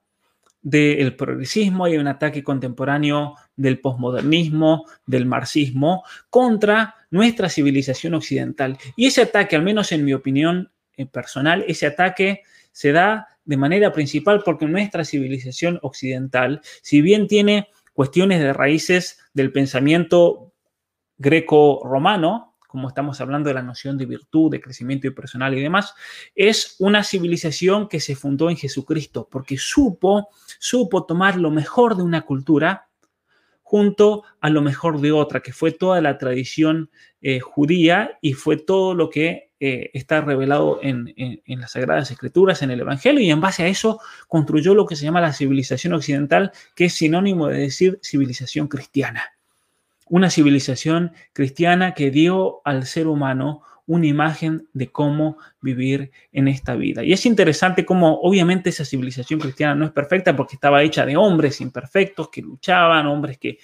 A: del progresismo, hay un ataque contemporáneo del posmodernismo, del marxismo, contra nuestra civilización occidental. Y ese ataque, al menos en mi opinión eh, personal, ese ataque se da de manera principal porque nuestra civilización occidental, si bien tiene cuestiones de raíces del pensamiento greco-romano, como estamos hablando de la noción de virtud, de crecimiento personal y demás, es una civilización que se fundó en Jesucristo, porque supo, supo tomar lo mejor de una cultura junto a lo mejor de otra, que fue toda la tradición eh, judía y fue todo lo que eh, está revelado en, en, las Sagradas Escrituras, en el Evangelio, y en base a eso construyó lo que se llama la civilización occidental, que es sinónimo de decir civilización cristiana una civilización cristiana que dio al ser humano una imagen de cómo vivir en esta vida. Y es interesante cómo obviamente esa civilización cristiana no es perfecta porque estaba hecha de hombres imperfectos que luchaban, hombres que,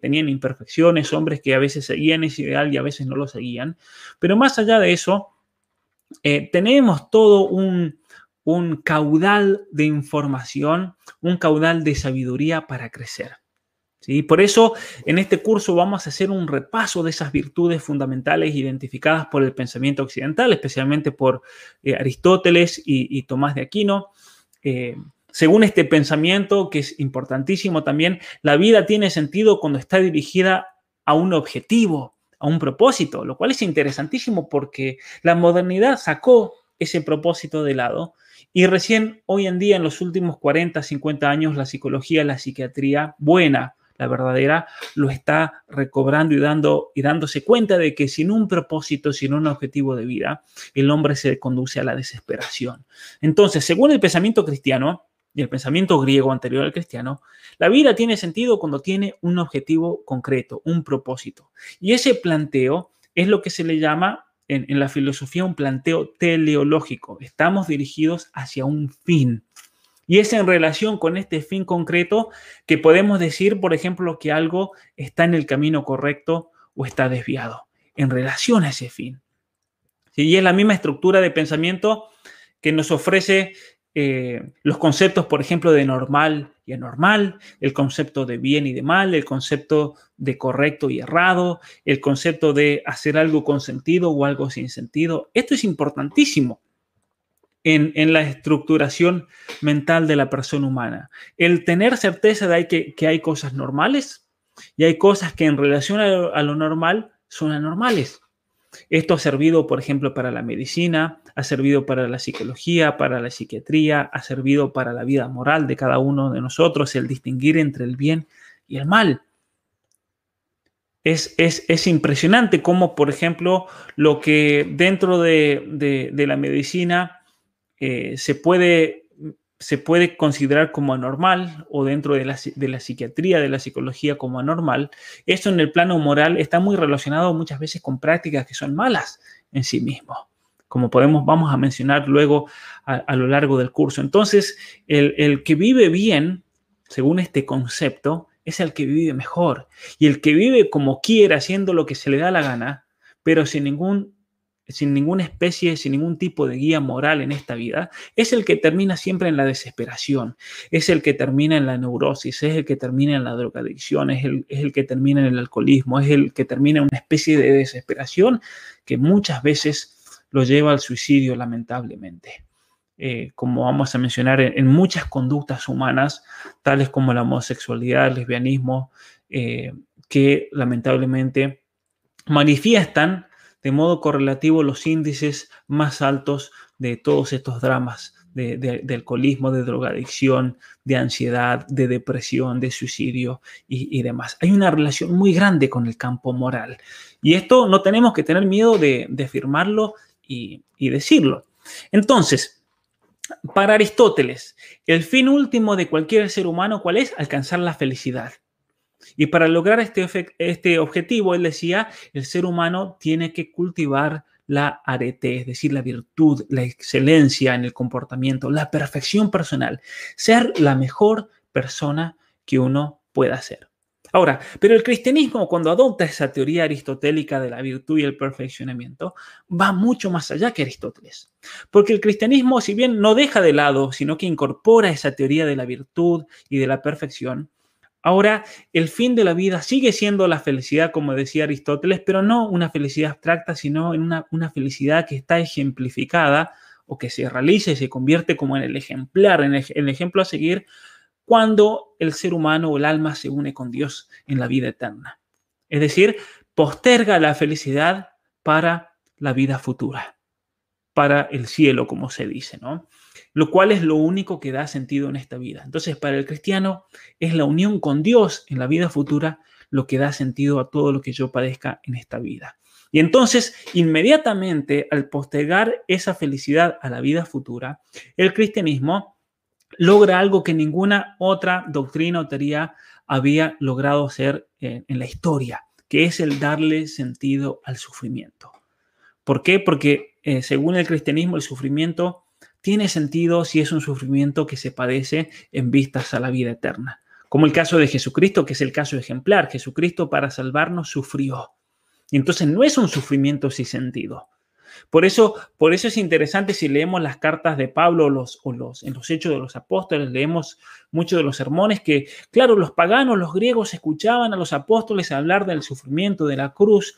A: tenían imperfecciones, hombres que a veces seguían ese ideal y a veces no lo seguían. Pero más allá de eso, eh, tenemos todo un, un caudal de información, un caudal de sabiduría para crecer. ¿Sí? Por eso, en este curso vamos a hacer un repaso de esas virtudes fundamentales identificadas por el pensamiento occidental, especialmente por eh, Aristóteles y, Tomás de Aquino. Eh, según este pensamiento, que es importantísimo también, la vida tiene sentido cuando está dirigida a un objetivo, a un propósito, lo cual es interesantísimo porque la modernidad sacó ese propósito de lado y recién hoy en día, en los últimos 40, 50 años, la psicología, la psiquiatría buena, la verdadera, lo está recobrando y, dando, y dándose cuenta de que sin un propósito, sin un objetivo de vida, el hombre se conduce a la desesperación. Entonces, según el pensamiento cristiano y el pensamiento griego anterior al cristiano, la vida tiene sentido cuando tiene un objetivo concreto, un propósito. Y ese planteo es lo que se le llama en, en la filosofía un planteo teleológico. Estamos dirigidos hacia un fin. Y es en relación con este fin concreto que podemos decir, por ejemplo, que algo está en el camino correcto o está desviado, en relación a ese fin. Y es la misma estructura de pensamiento que nos ofrece eh, los conceptos, por ejemplo, de normal y anormal, el concepto de bien y de mal, el concepto de correcto y errado, el concepto de hacer algo con sentido o algo sin sentido. Esto es importantísimo en, la estructuración mental de la persona humana. El tener certeza de que, que hay cosas normales y hay cosas que en relación a lo, normal son anormales. Esto ha servido, por ejemplo, para la medicina, ha servido para la psicología, para la psiquiatría, ha servido para la vida moral de cada uno de nosotros, el distinguir entre el bien y el mal. Es, es, impresionante cómo, por ejemplo, lo que dentro de, de la medicina eh, se, puede, se puede considerar como anormal o dentro de la, de la, psiquiatría, de la psicología como anormal, esto en el plano moral está muy relacionado muchas veces con prácticas que son malas en sí mismo. como podemos, vamos a mencionar luego a, lo largo del curso. Entonces, el, el que vive bien, según este concepto, es el que vive mejor. Y el que vive como quiera, haciendo lo que se le da la gana, pero sin ningún sin ninguna especie, sin ningún tipo de guía moral en esta vida, es el que termina siempre en la desesperación, es el que termina en la neurosis, es el que termina en la drogadicción, es el, es el que termina en el alcoholismo, es el que termina en una especie de desesperación que muchas veces lo lleva al suicidio, lamentablemente. Eh, como vamos a mencionar, en, muchas conductas humanas, tales como la homosexualidad, el lesbianismo, eh, que lamentablemente manifiestan de modo correlativo los índices más altos de todos estos dramas de, alcoholismo, de drogadicción, de ansiedad, de depresión, de suicidio y, demás. Hay una relación muy grande con el campo moral. Y esto no tenemos que tener miedo de, afirmarlo y, y decirlo. Entonces, para Aristóteles, el fin último de cualquier ser humano, ¿cuál es? Alcanzar la felicidad. Y para lograr este, este objetivo, él decía, el ser humano tiene que cultivar la arete, es decir, la virtud, la excelencia en el comportamiento, la perfección personal, ser la mejor persona que uno pueda ser. Ahora, pero el cristianismo cuando adopta esa teoría aristotélica de la virtud y el perfeccionamiento, va mucho más allá que Aristóteles. Porque el cristianismo, si bien no deja de lado, sino que incorpora esa teoría de la virtud y de la perfección, Ahora, el fin de la vida sigue siendo la felicidad, como decía Aristóteles, pero no una felicidad abstracta, sino en una, felicidad que está ejemplificada o que se realiza y se convierte como en el ejemplar, en el, ejemplo a seguir, cuando el ser humano o el alma se une con Dios en la vida eterna. Es decir, posterga la felicidad para la vida futura, para el cielo, como se dice, ¿no? Lo cual es lo único que da sentido en esta vida. Entonces, para el cristiano es la unión con Dios en la vida futura lo que da sentido a todo lo que yo padezca en esta vida. Y entonces, inmediatamente, al postergar esa felicidad a la vida futura, el cristianismo logra algo que ninguna otra doctrina o teoría había logrado hacer en, la historia, que es el darle sentido al sufrimiento. ¿Por qué? Porque eh, según el cristianismo el sufrimiento tiene sentido si es un sufrimiento que se padece en vistas a la vida eterna. Como el caso de Jesucristo, que es el caso ejemplar. Jesucristo para salvarnos sufrió. Y entonces no es un sufrimiento sin sentido. Por eso, por eso es interesante si leemos las cartas de Pablo los, o los, en los Hechos de los Apóstoles, leemos muchos de los sermones que, claro, los paganos, los griegos escuchaban a los apóstoles hablar del sufrimiento de la cruz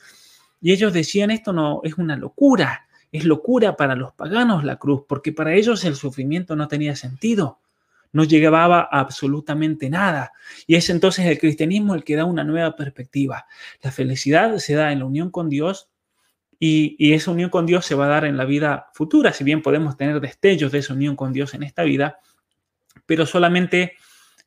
A: y ellos decían, esto no es una locura. Es locura para los paganos la cruz, porque para ellos el sufrimiento no tenía sentido, no llegaba a absolutamente nada. Y es entonces el cristianismo el que da una nueva perspectiva. La felicidad se da en la unión con Dios y, esa unión con Dios se va a dar en la vida futura, si bien podemos tener destellos de esa unión con Dios en esta vida, pero solamente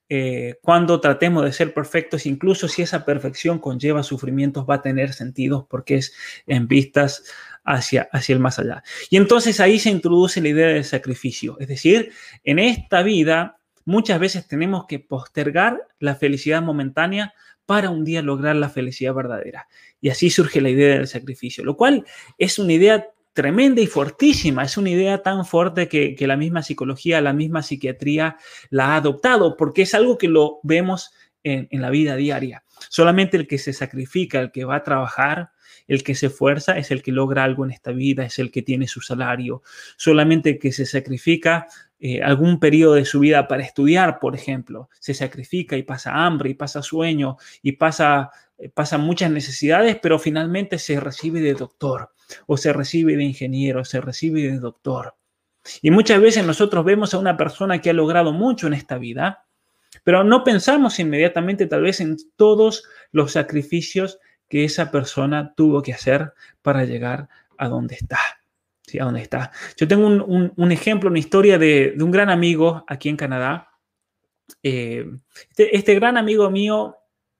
A: eh, cuando tratemos de ser perfectos, incluso si esa perfección conlleva sufrimientos, va a tener sentido porque es en vistas hacia, hacia el más allá. Y entonces ahí se introduce la idea del sacrificio. Es decir, en esta vida muchas veces tenemos que postergar la felicidad momentánea para un día lograr la felicidad verdadera. Y así surge la idea del sacrificio, lo cual es una idea tremenda y fortísima. Es una idea tan fuerte que, la misma psicología, la misma psiquiatría la ha adoptado, porque es algo que lo vemos en, en, la vida diaria. Solamente el que se sacrifica, el que va a trabajar, el que se esfuerza es el que logra algo en esta vida, es el que tiene su salario. Solamente que se sacrifica eh, algún periodo de su vida para estudiar, por ejemplo, se sacrifica y pasa hambre y pasa sueño y pasa, eh, pasa muchas necesidades, pero finalmente se recibe de doctor o se recibe de ingeniero, se recibe de doctor. Y muchas veces nosotros vemos a una persona que ha logrado mucho en esta vida, pero no pensamos inmediatamente tal vez en todos los sacrificios que esa persona tuvo que hacer para llegar a donde está. ¿sí? A donde está. Yo tengo un, ejemplo, una historia de, un gran amigo aquí en Canadá. Eh, este, este, gran amigo mío,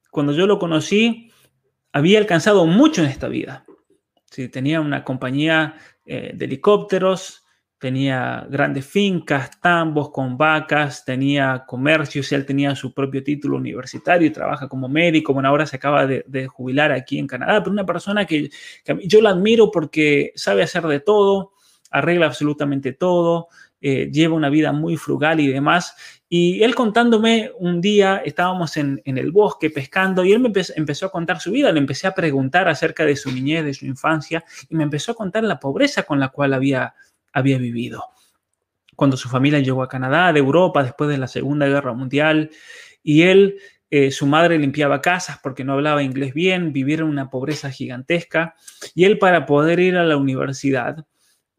A: cuando yo lo conocí, había alcanzado mucho en esta vida. ¿sí? Tenía una compañía eh, de helicópteros, tenía grandes fincas, tambos con vacas, tenía comercios, él tenía su propio título universitario y trabaja como médico, bueno, ahora se acaba de, jubilar aquí en Canadá, pero una persona que, yo la admiro porque sabe hacer de todo, arregla absolutamente todo, eh, lleva una vida muy frugal y demás. Y él contándome un día, estábamos en, el bosque pescando y él me empezó a contar su vida, le empecé a preguntar acerca de su niñez, de su infancia y me empezó a contar la pobreza con la cual había, había vivido. Cuando su familia llegó a Canadá, de Europa, después de la Segunda Guerra Mundial, y él eh, su madre limpiaba casas porque no hablaba inglés bien, vivieron una pobreza gigantesca y él para poder ir a la universidad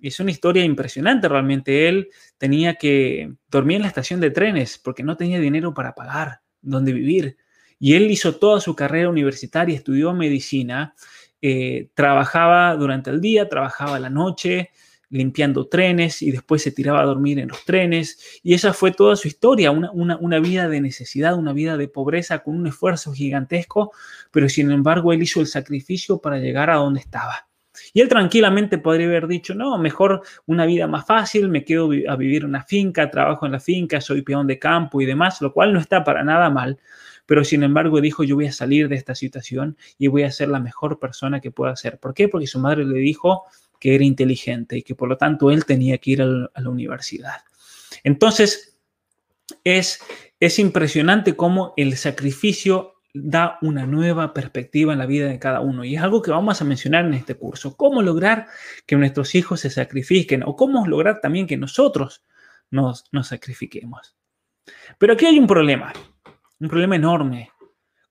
A: es una historia impresionante realmente. Él tenía que dormir en la estación de trenes porque no tenía dinero para pagar donde vivir. Y él hizo toda su carrera universitaria, estudió medicina, eh, trabajaba durante el día, trabajaba la noche, limpiando trenes y después se tiraba a dormir en los trenes. Y esa fue toda su historia, una, una, vida de necesidad, una vida de pobreza con un esfuerzo gigantesco, pero sin embargo él hizo el sacrificio para llegar a donde estaba. Y él tranquilamente podría haber dicho, no, mejor una vida más fácil, me quedo a vivir en una finca, trabajo en la finca, soy peón de campo y demás, lo cual no está para nada mal. Pero sin embargo dijo, yo voy a salir de esta situación y voy a ser la mejor persona que pueda ser. ¿Por qué? Porque su madre le dijo que era inteligente y que por lo tanto él tenía que ir a la, universidad. Entonces, es, es impresionante cómo el sacrificio da una nueva perspectiva en la vida de cada uno. Y es algo que vamos a mencionar en este curso. Cómo lograr que nuestros hijos se sacrifiquen o cómo lograr también que nosotros nos, nos sacrifiquemos. Pero aquí hay un problema, un problema enorme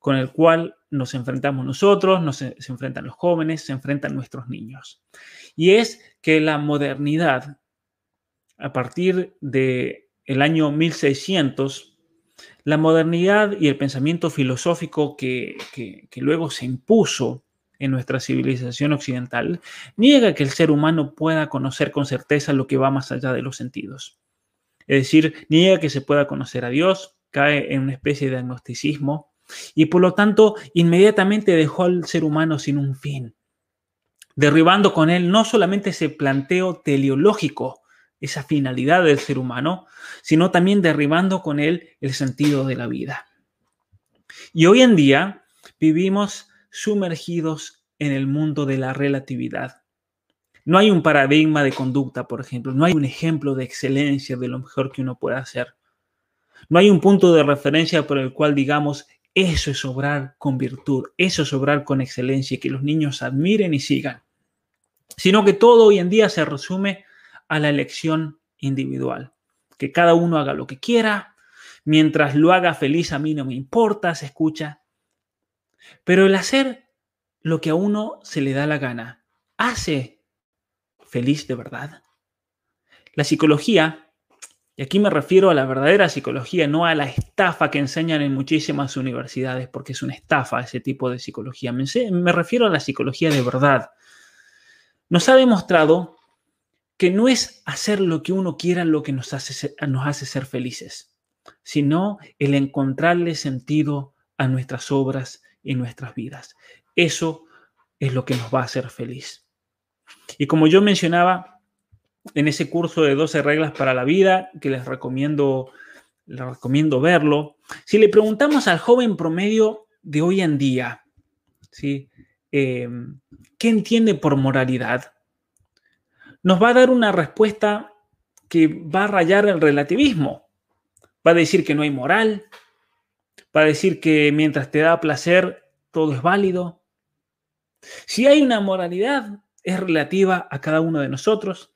A: con el cual nos enfrentamos nosotros, nos, se enfrentan los jóvenes, se enfrentan nuestros niños. Y es que la modernidad, a partir del el año 1600, la modernidad y el pensamiento filosófico que, luego se impuso en nuestra civilización occidental niega que el ser humano pueda conocer con certeza lo que va más allá de los sentidos. Es decir, niega que se pueda conocer a Dios, cae en una especie de agnosticismo y por lo tanto inmediatamente dejó al ser humano sin un fin, derribando con él no solamente ese planteo teleológico esa finalidad del ser humano, sino también derribando con él el sentido de la vida. Y hoy en día vivimos sumergidos en el mundo de la relatividad. No hay un paradigma de conducta, por ejemplo, no hay un ejemplo de excelencia de lo mejor que uno puede hacer. No hay un punto de referencia por el cual digamos, eso es obrar con virtud, eso es obrar con excelencia y que los niños admiren y sigan. Sino que todo hoy en día se resume a la elección individual. Que cada uno haga lo que quiera, mientras lo haga feliz a mí no me importa, se escucha. Pero el hacer lo que a uno se le da la gana, ¿hace feliz de verdad? La psicología, y aquí me refiero a la verdadera psicología, no a la estafa que enseñan en muchísimas universidades, porque es una estafa ese tipo de psicología. Me, me refiero a la psicología de verdad. Nos ha demostrado que no es hacer lo que uno quiera lo que nos hace, nos hace ser felices, sino el encontrarle sentido a nuestras obras y nuestras vidas. Eso es lo que nos va a hacer feliz. Y como yo mencionaba en ese curso de 12 reglas para la vida, que les recomiendo, les recomiendo verlo, si le preguntamos al joven promedio de hoy en día, ¿sí? Eh, ¿qué entiende por moralidad? nos va a dar una respuesta que va a rayar el relativismo. Va a decir que no hay moral, va a decir que mientras te da placer, todo es válido. Si hay una moralidad, es relativa a cada uno de nosotros.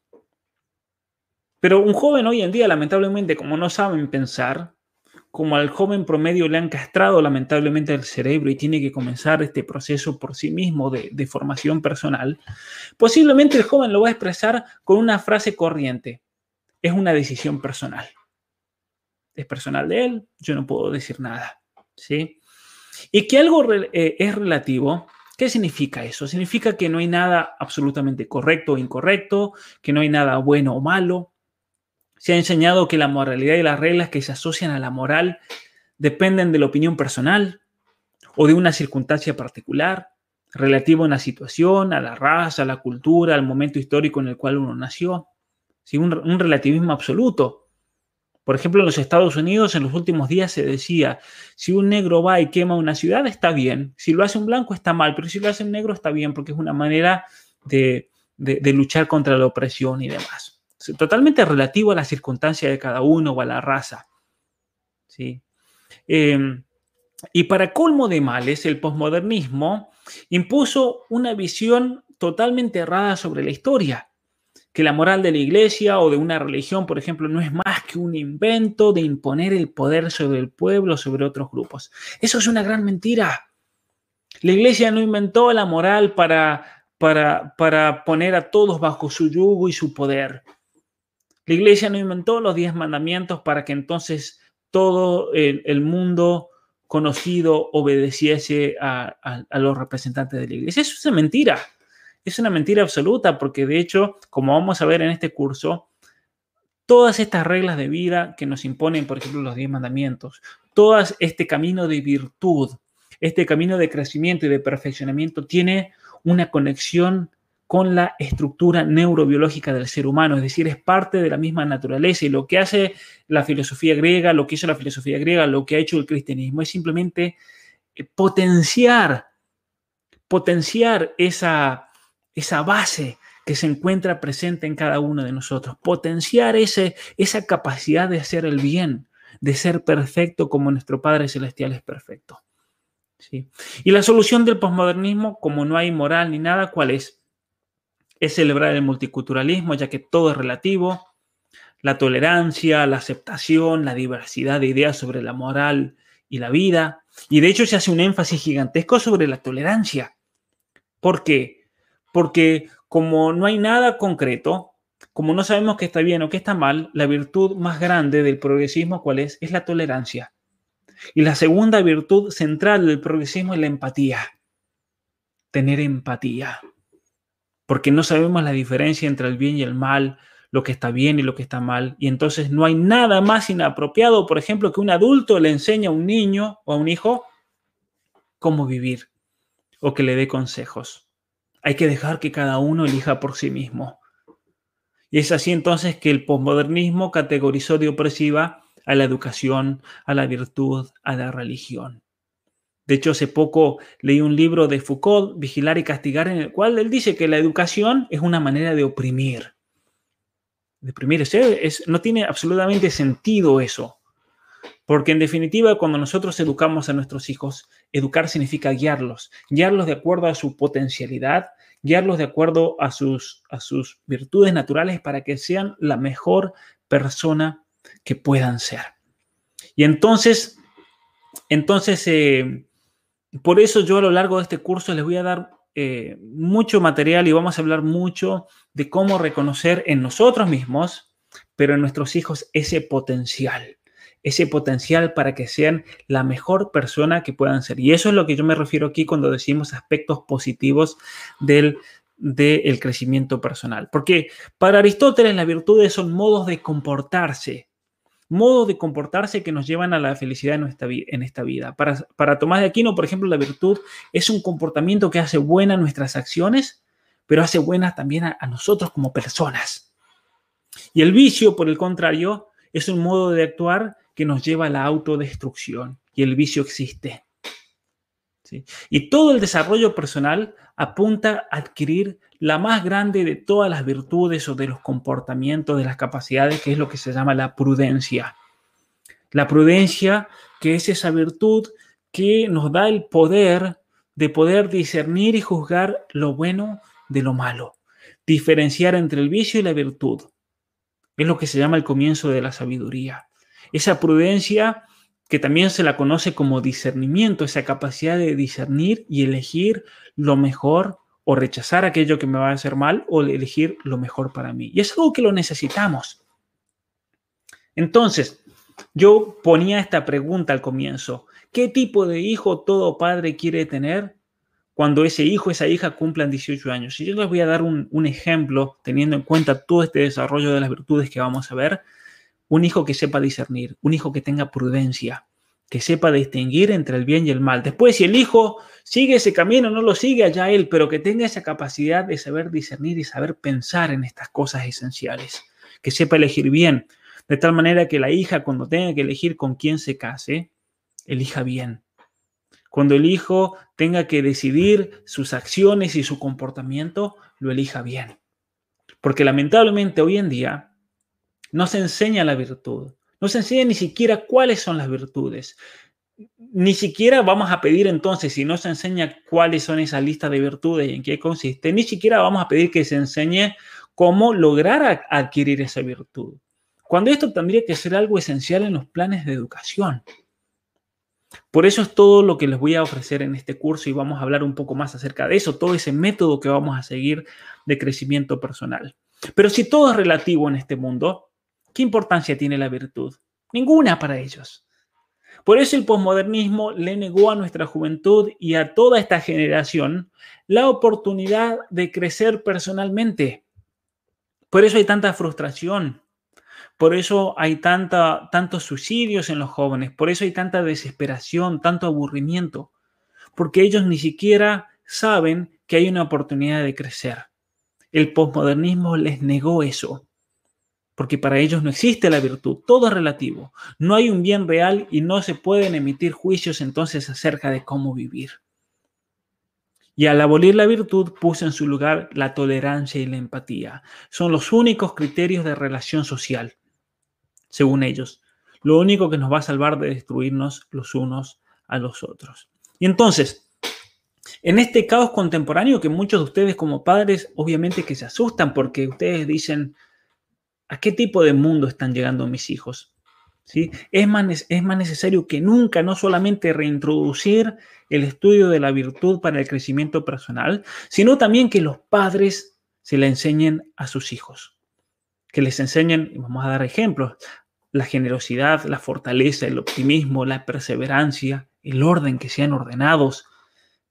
A: Pero un joven hoy en día, lamentablemente, como no saben pensar, como al joven promedio le han castrado lamentablemente el cerebro y tiene que comenzar este proceso por sí mismo de, formación personal, posiblemente el joven lo va a expresar con una frase corriente. Es una decisión personal. Es personal de él, yo no puedo decir nada. ¿sí? Y que algo eh, es relativo, ¿qué significa eso? Significa que no hay nada absolutamente correcto o incorrecto, que no hay nada bueno o malo, se ha enseñado que la moralidad y las reglas que se asocian a la moral dependen de la opinión personal o de una circunstancia particular, relativa a una situación, a la raza, a la cultura, al momento histórico en el cual uno nació. Un, un relativismo absoluto. Por ejemplo, en los Estados Unidos en los últimos días se decía, si un negro va y quema una ciudad, está bien. Si lo hace un blanco, está mal. Pero si lo hace un negro, está bien, porque es una manera de, luchar contra la opresión y demás. Totalmente relativo a la circunstancia de cada uno o a la raza. ¿sí? Em, y para colmo de males, el posmodernismo impuso una visión totalmente errada sobre la historia, que la moral de la iglesia o de una religión, por ejemplo, no es más que un invento de imponer el poder sobre el pueblo, sobre otros grupos. Eso es una gran mentira. La iglesia no inventó la moral para, para, para poner a todos bajo su yugo y su poder. La iglesia no inventó los diez mandamientos para que entonces todo el, mundo conocido obedeciese a, los representantes de la iglesia. Eso es una mentira. Es una mentira absoluta porque de hecho, como vamos a ver en este curso, todas estas reglas de vida que nos imponen, por ejemplo, los diez mandamientos, todo este camino de virtud, este camino de crecimiento y de perfeccionamiento tiene una conexión con la estructura neurobiológica del ser humano, es decir, es parte de la misma naturaleza y lo que hace la filosofía griega, lo que hizo la filosofía griega, lo que ha hecho el cristianismo es simplemente eh, potenciar, potenciar esa, esa base que se encuentra presente en cada uno de nosotros, potenciar ese, esa capacidad de hacer el bien, de ser perfecto como nuestro Padre Celestial es perfecto. ¿Sí? Y la solución del posmodernismo, como no hay moral ni nada, ¿cuál es? Es celebrar el multiculturalismo, ya que todo es relativo, la tolerancia, la aceptación, la diversidad de ideas sobre la moral y la vida. Y de hecho se hace un énfasis gigantesco sobre la tolerancia. ¿Por qué? Porque como no hay nada concreto, como no sabemos qué está bien o qué está mal, la virtud más grande del progresismo, ¿cuál es? Es la tolerancia. Y la segunda virtud central del progresismo es la empatía. Tener empatía. Porque no sabemos la diferencia entre el bien y el mal, lo que está bien y lo que está mal. Y entonces no hay nada más inapropiado, por ejemplo, que un adulto le enseñe a un niño o a un hijo cómo vivir o que le dé consejos. Hay que dejar que cada uno elija por sí mismo. Y es así entonces que el posmodernismo categorizó de opresiva a la educación, a la virtud, a la religión. De hecho, hace poco leí un libro de Foucault, Vigilar y Castigar, en el cual él dice que la educación es una manera de oprimir. De oprimir. Es, no tiene absolutamente sentido eso. Porque en definitiva, cuando nosotros educamos a nuestros hijos, educar significa guiarlos, guiarlos de acuerdo a su potencialidad, guiarlos de acuerdo a sus, a sus virtudes naturales para que sean la mejor persona que puedan ser. Y entonces, entonces, eh, por eso yo a lo largo de este curso les voy a dar eh, mucho material y vamos a hablar mucho de cómo reconocer en nosotros mismos, pero en nuestros hijos, ese potencial, ese potencial para que sean la mejor persona que puedan ser. Y eso es lo que yo me refiero aquí cuando decimos aspectos positivos del del crecimiento personal. Porque para Aristóteles las virtudes son modos de comportarse, modos de comportarse que nos llevan a la felicidad en, esta vida. Para, para Tomás de Aquino, por ejemplo, la virtud es un comportamiento que hace buenas nuestras acciones, pero hace buenas también a, nosotros como personas. Y el vicio, por el contrario, es un modo de actuar que nos lleva a la autodestrucción. Y el vicio existe. Y todo el desarrollo personal apunta a adquirir la más grande de todas las virtudes o de los comportamientos, de las capacidades, que es lo que se llama la prudencia. La prudencia, que es esa virtud que nos da el poder de poder discernir y juzgar lo bueno de lo malo, diferenciar entre el vicio y la virtud. Es lo que se llama el comienzo de la sabiduría. Esa prudencia que también se la conoce como discernimiento, esa capacidad de discernir y elegir lo mejor o rechazar aquello que me va a hacer mal o elegir lo mejor para mí. Y es algo que lo necesitamos. Entonces, yo ponía esta pregunta al comienzo. ¿Qué tipo de hijo todo padre quiere tener cuando ese hijo, esa hija cumplan 18 años? Y yo les voy a dar un, un ejemplo, teniendo en cuenta todo este desarrollo de las virtudes que vamos a ver, un hijo que sepa discernir, un hijo que tenga prudencia, que sepa distinguir entre el bien y el mal. Después, si el hijo sigue ese camino, no lo sigue allá él, pero que tenga esa capacidad de saber discernir y saber pensar en estas cosas esenciales, que sepa elegir bien, de tal manera que la hija cuando tenga que elegir con quién se case, elija bien. Cuando el hijo tenga que decidir sus acciones y su comportamiento, lo elija bien. Porque lamentablemente hoy en día no se enseña la virtud, no se enseña ni siquiera cuáles son las virtudes. Ni siquiera vamos a pedir entonces, si no se enseña cuáles son esas listas de virtudes y en qué consiste, ni siquiera vamos a pedir que se enseñe cómo lograr adquirir esa virtud. Cuando esto tendría que ser algo esencial en los planes de educación. Por eso es todo lo que les voy a ofrecer en este curso y vamos a hablar un poco más acerca de eso, todo ese método que vamos a seguir de crecimiento personal. Pero si todo es relativo en este mundo, ¿qué importancia tiene la virtud? Ninguna para ellos. Por eso el posmodernismo le negó a nuestra juventud y a toda esta generación la oportunidad de crecer personalmente. Por eso hay tanta frustración, por eso hay tantos suicidios en los jóvenes, por eso hay tanta desesperación, tanto aburrimiento, porque ellos ni siquiera saben que hay una oportunidad de crecer. El posmodernismo les negó eso, porque para ellos no existe la virtud, todo es relativo, no hay un bien real y no se pueden emitir juicios entonces acerca de cómo vivir. Y al abolir la virtud puso en su lugar la tolerancia y la empatía. Son los únicos criterios de relación social según ellos. Lo único que nos va a salvar de destruirnos los unos a los otros. Y entonces, en este caos contemporáneo que muchos de ustedes como padres obviamente que se asustan porque ustedes dicen, ¿a qué tipo de mundo están llegando mis hijos? ¿Sí? Es, más, es más necesario que nunca no solamente reintroducir el estudio de la virtud para el crecimiento personal, sino también que los padres se la enseñen a sus hijos que les enseñen, vamos a dar ejemplos, la generosidad, la fortaleza, el optimismo, la perseverancia, el orden, que sean ordenados,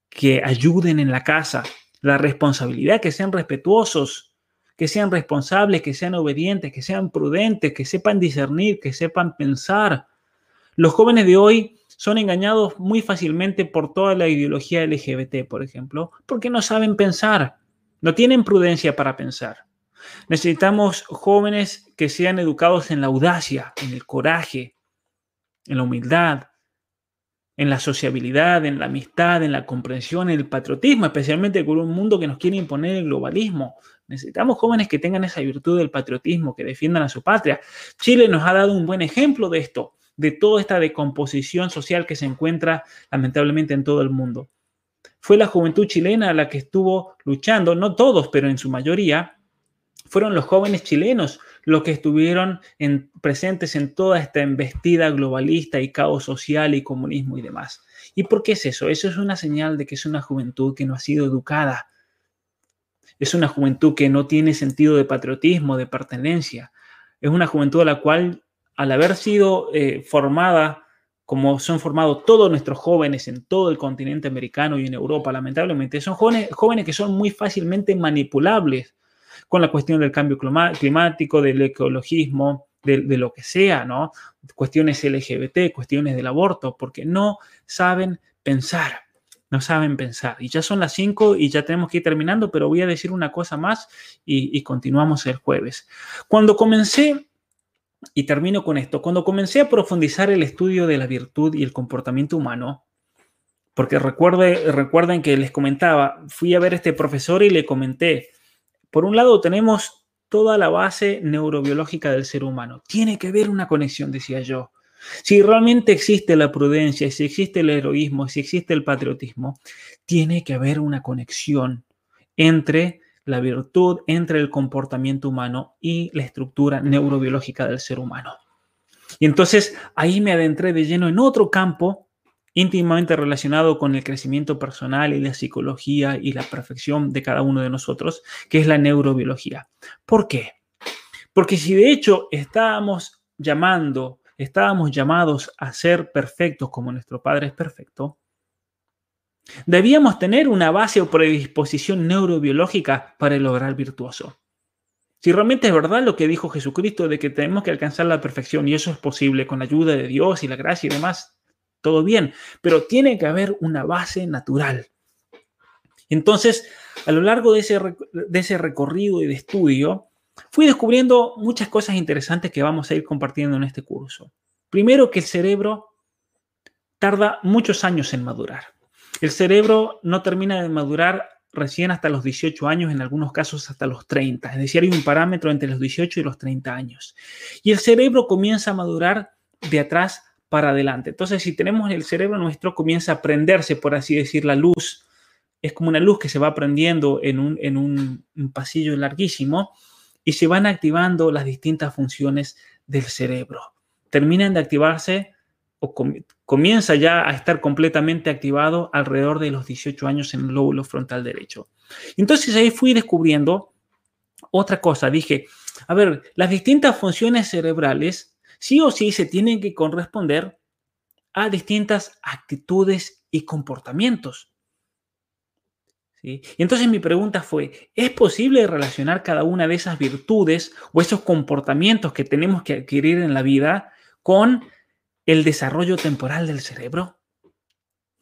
A: que ayuden en la casa, la responsabilidad, que sean respetuosos, que sean responsables, que sean obedientes, que sean prudentes, que sepan discernir, que sepan pensar. Los jóvenes de hoy son engañados muy fácilmente por toda la ideología LGBT, por ejemplo, porque no saben pensar, no tienen prudencia para pensar. Necesitamos jóvenes que sean educados en la audacia, en el coraje, en la humildad, en la sociabilidad, en la amistad, en la comprensión, en el patriotismo, especialmente con un mundo que nos quiere imponer el globalismo. Necesitamos jóvenes que tengan esa virtud del patriotismo, que defiendan a su patria. Chile nos ha dado un buen ejemplo de esto, de toda esta decomposición social que se encuentra lamentablemente en todo el mundo. Fue la juventud chilena la que estuvo luchando, no todos, pero en su mayoría, fueron los jóvenes chilenos los que estuvieron presentes en toda esta embestida globalista y caos social y comunismo y demás. ¿Y por qué es eso? Eso es una señal de que es una juventud que no ha sido educada. Es una juventud que no tiene sentido de patriotismo, de pertenencia. Es una juventud a la cual, al haber sido eh, formada como son formados todos nuestros jóvenes en todo el continente americano y en Europa, lamentablemente, son jóvenes, que son muy fácilmente manipulables con la cuestión del cambio climático, del ecologismo, de, lo que sea, ¿no? Cuestiones LGBT, cuestiones del aborto, porque no saben pensar, no saben pensar. Y ya son las 5 y ya tenemos que ir terminando, pero voy a decir una cosa más y, continuamos el jueves. Cuando comencé y termino con esto. Cuando comencé a profundizar el estudio de la virtud y el comportamiento humano, porque recuerde, recuerden que les comentaba, fui a ver a este profesor y le comenté, por un lado tenemos toda la base neurobiológica del ser humano. Tiene que haber una conexión, decía yo. Si realmente existe la prudencia, si existe el heroísmo, si existe el patriotismo, tiene que haber una conexión entre la virtud, entre el comportamiento humano y la estructura neurobiológica del ser humano. Y entonces ahí me adentré de lleno en otro campo íntimamente relacionado con el crecimiento personal y la psicología y la perfección de cada uno de nosotros, que es la neurobiología. ¿Por qué? Porque si de hecho estábamos llamando, estábamos llamados a ser perfectos como nuestro Padre es perfecto, debíamos tener una base o predisposición neurobiológica para lograr virtuoso. Si realmente es verdad lo que dijo Jesucristo de que tenemos que alcanzar la perfección y eso es posible con la ayuda de Dios y la gracia y demás, todo bien, pero tiene que haber una base natural. Entonces, a lo largo de ese, de ese recorrido y de estudio, fui descubriendo muchas cosas interesantes que vamos a ir compartiendo en este curso. Primero, que el cerebro tarda muchos años en madurar. El cerebro no termina de madurar recién hasta los 18 años, en algunos casos hasta los 30. Es decir, hay un parámetro entre los 18 y los 30 años. Y el cerebro comienza a madurar de atrás para adelante. Entonces, si tenemos el cerebro nuestro, comienza a prenderse, por así decir, la luz. Es como una luz que se va prendiendo en un, en un, pasillo larguísimo y se van activando las distintas funciones del cerebro. Terminan de activarse o comienza ya a estar completamente activado alrededor de los 18 años en el lóbulo frontal derecho. Entonces ahí fui descubriendo otra cosa. Dije, a ver, las distintas funciones cerebrales sí o sí se tienen que corresponder a distintas actitudes y comportamientos. Y entonces mi pregunta fue, ¿es posible relacionar cada una de esas virtudes o esos comportamientos que tenemos que adquirir en la vida con el desarrollo temporal del cerebro?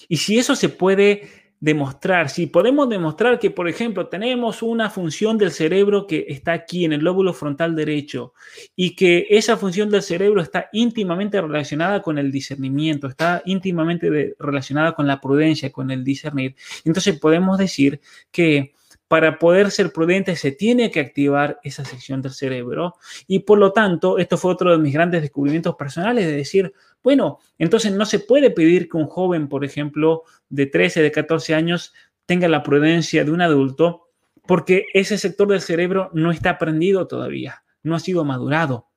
A: Y si eso se puede demostrar, si podemos demostrar que, por ejemplo, tenemos una función del cerebro que está aquí en el lóbulo frontal derecho y que esa función del cerebro está íntimamente relacionada con el discernimiento, está íntimamente relacionada con la prudencia, con el discernir, entonces podemos decir que para poder ser prudente se tiene que activar esa sección del cerebro y por lo tanto, esto fue otro de mis grandes descubrimientos personales, de decir, bueno, entonces no se puede pedir que un joven, por ejemplo, de 13, de 14 años, tenga la prudencia de un adulto, porque ese sector del cerebro no está aprendido todavía, no ha sido madurado.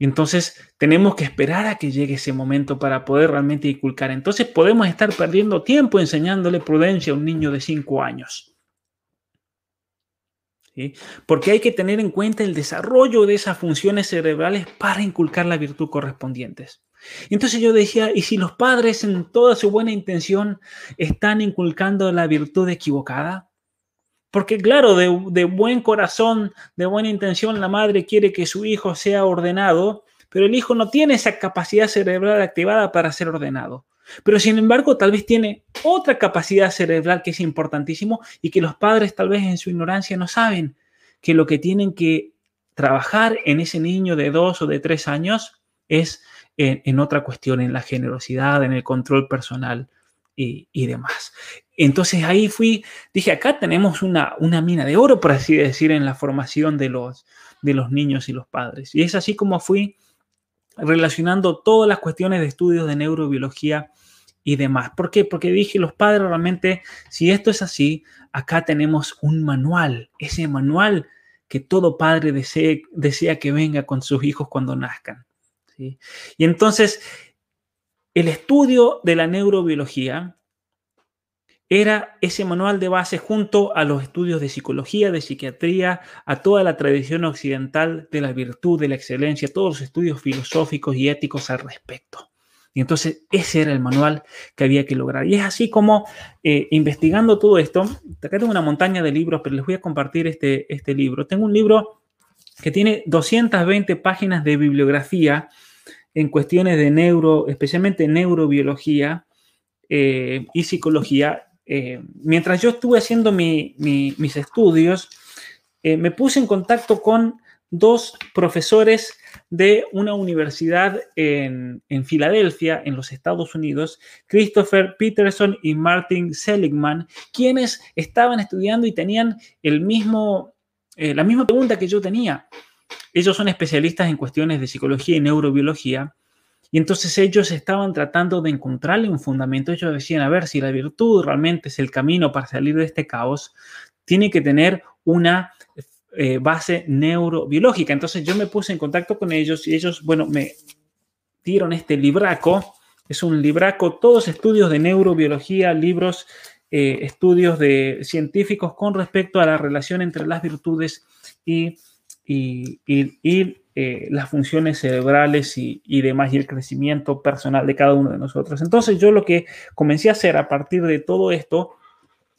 A: Entonces tenemos que esperar a que llegue ese momento para poder realmente inculcar. Entonces podemos estar perdiendo tiempo enseñándole prudencia a un niño de 5 años. Porque hay que tener en cuenta el desarrollo de esas funciones cerebrales para inculcar la virtud correspondientes. Entonces yo decía, ¿y si los padres en toda su buena intención están inculcando la virtud equivocada? Porque claro, de, de buen corazón, de buena intención, la madre quiere que su hijo sea ordenado, pero el hijo no tiene esa capacidad cerebral activada para ser ordenado. Pero sin embargo, tal vez tiene otra capacidad cerebral que es importantísimo y que los padres tal vez en su ignorancia no saben, que lo que tienen que trabajar en ese niño de dos o de tres años es en, otra cuestión, en la generosidad, en el control personal y, demás. Entonces ahí fui, dije, acá tenemos una, una, mina de oro, por así decir, en la formación de los, de los niños y los padres. Y es así como fui relacionando todas las cuestiones de estudios de neurobiología y demás. ¿Por qué? Porque dije, los padres realmente, si esto es así, acá tenemos un manual, ese manual que todo padre desea que venga con sus hijos cuando nazcan. ¿sí? Y entonces, el estudio de la neurobiología era ese manual de base junto a los estudios de psicología, de psiquiatría, a toda la tradición occidental de la virtud, de la excelencia, todos los estudios filosóficos y éticos al respecto. Y entonces ese era el manual que había que lograr. Y es así como eh, investigando todo esto, acá tengo una montaña de libros, pero les voy a compartir este, este libro. Tengo un libro que tiene 220 páginas de bibliografía en cuestiones de neuro, especialmente neurobiología eh, y psicología. Eh, mientras yo estuve haciendo mis estudios, me puse en contacto con dos profesores de una universidad en, Filadelfia, en los Estados Unidos, Christopher Peterson y Martin Seligman, quienes estaban estudiando y tenían eh, la misma pregunta que yo tenía. Ellos son especialistas en cuestiones de psicología y neurobiología. Y entonces ellos estaban tratando de encontrarle un fundamento. Ellos decían, a ver, si la virtud realmente es el camino para salir de este caos, tiene que tener una eh, base neurobiológica. Entonces yo me puse en contacto con ellos y ellos, bueno, me dieron este libraco. Es un libraco, todos estudios de neurobiología, libros, eh, estudios de científicos con respecto a la relación entre las virtudes y, y, eh, las funciones cerebrales y, y, demás, y el crecimiento personal de cada uno de nosotros. Entonces yo lo que comencé a hacer a partir de todo esto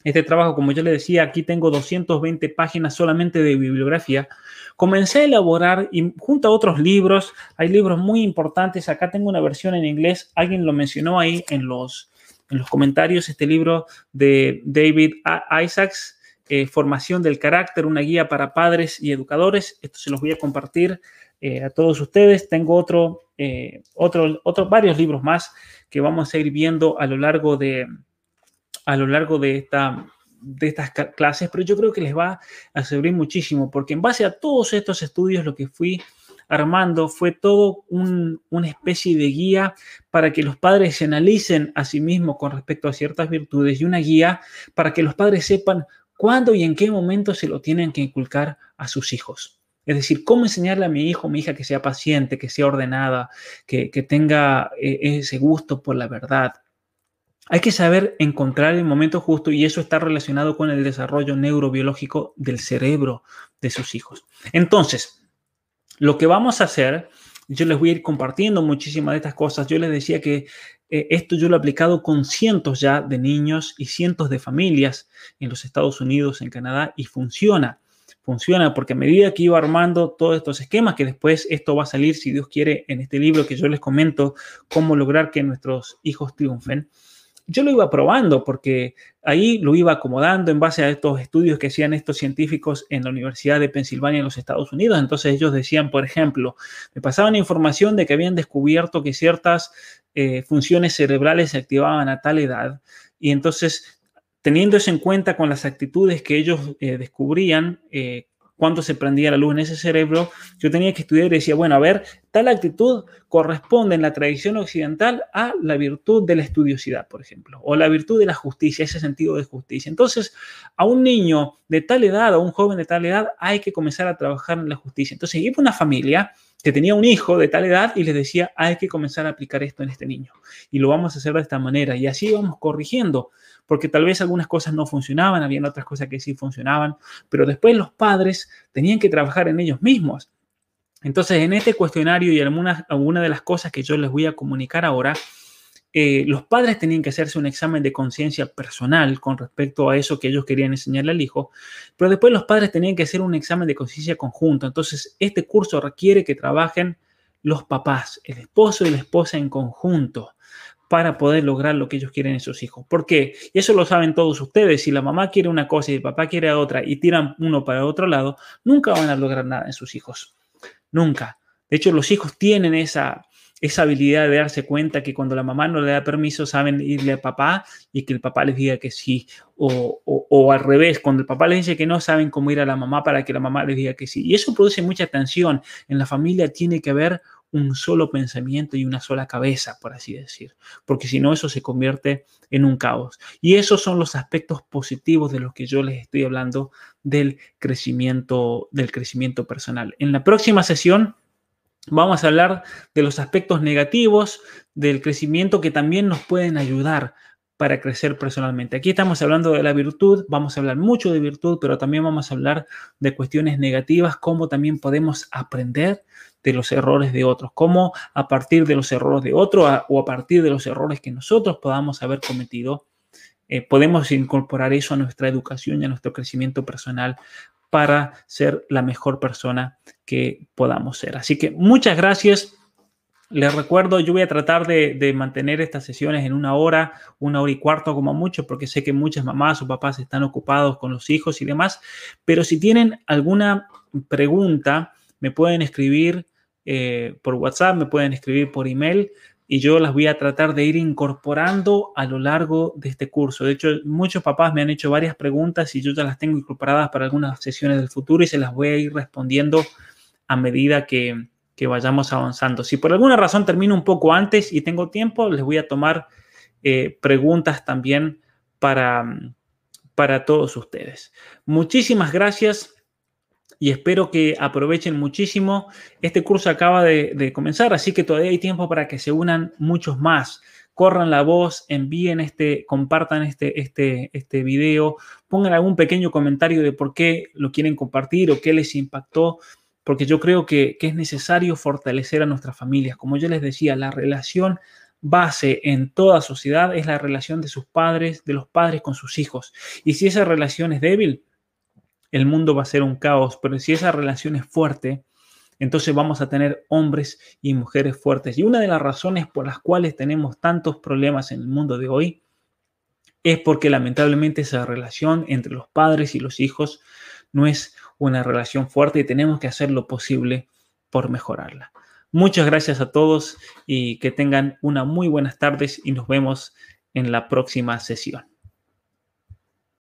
A: este trabajo, como yo le decía, aquí tengo 220 páginas solamente de bibliografía. Comencé a elaborar y junto a otros libros, hay libros muy importantes. Acá tengo una versión en inglés, alguien lo mencionó ahí en los, en los comentarios, este libro de David Isaacs, eh, Formación del Carácter, una guía para padres y educadores. Esto se los voy a compartir eh, a todos ustedes. Tengo otro, eh, otro, otros varios libros más que vamos a ir viendo a lo largo de, a lo largo de esta, de estas clases, pero yo creo que les va a servir muchísimo, porque en base a todos estos estudios lo que fui armando fue todo una especie de guía para que los padres se analicen a sí mismos con respecto a ciertas virtudes y una guía para que los padres sepan cuándo y en qué momento se lo tienen que inculcar a sus hijos. Es decir, cómo enseñarle a mi hijo o mi hija que sea paciente, que sea ordenada, que, tenga eh, ese gusto por la verdad. Hay que saber encontrar el momento justo y eso está relacionado con el desarrollo neurobiológico del cerebro de sus hijos. Entonces, lo que vamos a hacer, yo les voy a ir compartiendo muchísimas de estas cosas. Yo les decía que eh, esto yo lo he aplicado con cientos ya de niños y cientos de familias en los Estados Unidos, en Canadá, y funciona funciona porque a medida que iba armando todos estos esquemas, que después esto va a salir, si Dios quiere, en este libro que yo les comento, cómo lograr que nuestros hijos triunfen, yo lo iba probando porque ahí lo iba acomodando en base a estos estudios que hacían estos científicos en la Universidad de Pensilvania en los Estados Unidos. Entonces ellos decían, por ejemplo, me pasaban información de que habían descubierto que ciertas eh, funciones cerebrales se activaban a tal edad y entonces teniendo eso en cuenta con las actitudes que ellos eh, descubrían, eh, se prendía la luz en ese cerebro, yo tenía que estudiar y decía, bueno, a ver, tal actitud corresponde en la tradición occidental a la virtud de la estudiosidad, por ejemplo, o la virtud de la justicia, ese sentido de justicia. Entonces, a un niño de tal edad, a un joven de tal edad, hay que comenzar a trabajar en la justicia. Entonces, iba una familia que tenía un hijo de tal edad y les decía, hay que comenzar a aplicar esto en este niño. Y lo vamos a hacer de esta manera. Y así vamos corrigiendo porque tal vez algunas cosas no funcionaban, habían otras cosas que sí funcionaban, pero después los padres tenían que trabajar en ellos mismos. Entonces, en este cuestionario y algunas alguna de las cosas que yo les voy a comunicar ahora, eh, los padres tenían que hacerse un examen de conciencia personal con respecto a eso que ellos querían enseñarle al hijo, pero después los padres tenían que hacer un examen de conciencia conjunto. Entonces, este curso requiere que trabajen los papás, el esposo y la esposa en conjunto para poder lograr lo que ellos quieren en sus hijos. ¿Por qué? Eso lo saben todos ustedes. Si la mamá quiere una cosa y el papá quiere otra y tiran uno para otro lado, nunca van a lograr nada en sus hijos. Nunca. De hecho, los hijos tienen esa, esa habilidad de darse cuenta que cuando la mamá no le da permiso, saben irle al papá y que el papá les diga que sí. O, o, al revés, cuando el papá les dice que no, saben cómo ir a la mamá para que la mamá les diga que sí. Y eso produce mucha tensión. En la familia tiene que haber un solo pensamiento y una sola cabeza, por así decir, porque si no eso se convierte en un caos. Y esos son los aspectos positivos de los que yo les estoy hablando del crecimiento del crecimiento personal. En la próxima sesión vamos a hablar de los aspectos negativos del crecimiento que también nos pueden ayudar para crecer personalmente. Aquí estamos hablando de la virtud, vamos a hablar mucho de virtud, pero también vamos a hablar de cuestiones negativas, cómo también podemos aprender de los errores de otros, cómo a partir de los errores de otros o a partir de los errores que nosotros podamos haber cometido, eh, podemos incorporar eso a nuestra educación y a nuestro crecimiento personal para ser la mejor persona que podamos ser. Así que muchas gracias. Les recuerdo, yo voy a tratar de, de, mantener estas sesiones en una hora, una hora y cuarto como mucho, porque sé que muchas mamás o papás están ocupados con los hijos y demás. Pero si tienen alguna pregunta, me pueden escribir eh, por WhatsApp, me pueden escribir por email y yo las voy a tratar de ir incorporando a lo largo de este curso. De hecho, muchos papás me han hecho varias preguntas y yo ya las tengo incorporadas para algunas sesiones del futuro y se las voy a ir respondiendo a medida que, vayamos avanzando. Si por alguna razón termino un poco antes y tengo tiempo, les voy a tomar eh, preguntas también para, para todos ustedes. Muchísimas gracias y espero que aprovechen muchísimo. Este curso acaba de, comenzar, así que todavía hay tiempo para que se unan muchos más. Corran la voz, envíen este, compartan este, este, este video, pongan algún pequeño comentario de por qué lo quieren compartir o qué les impactó, porque yo creo que, que es necesario fortalecer a nuestras familias. Como yo les decía, la relación base en toda sociedad es la relación de sus padres, de los padres con sus hijos. Y si esa relación es débil, el mundo va a ser un caos, pero si esa relación es fuerte, entonces vamos a tener hombres y mujeres fuertes. Y una de las razones por las cuales tenemos tantos problemas en el mundo de hoy es porque lamentablemente esa relación entre los padres y los hijos no es una relación fuerte y tenemos que hacer lo posible por mejorarla. Muchas gracias a todos y que tengan una muy buenas tardes y nos vemos en la próxima sesión.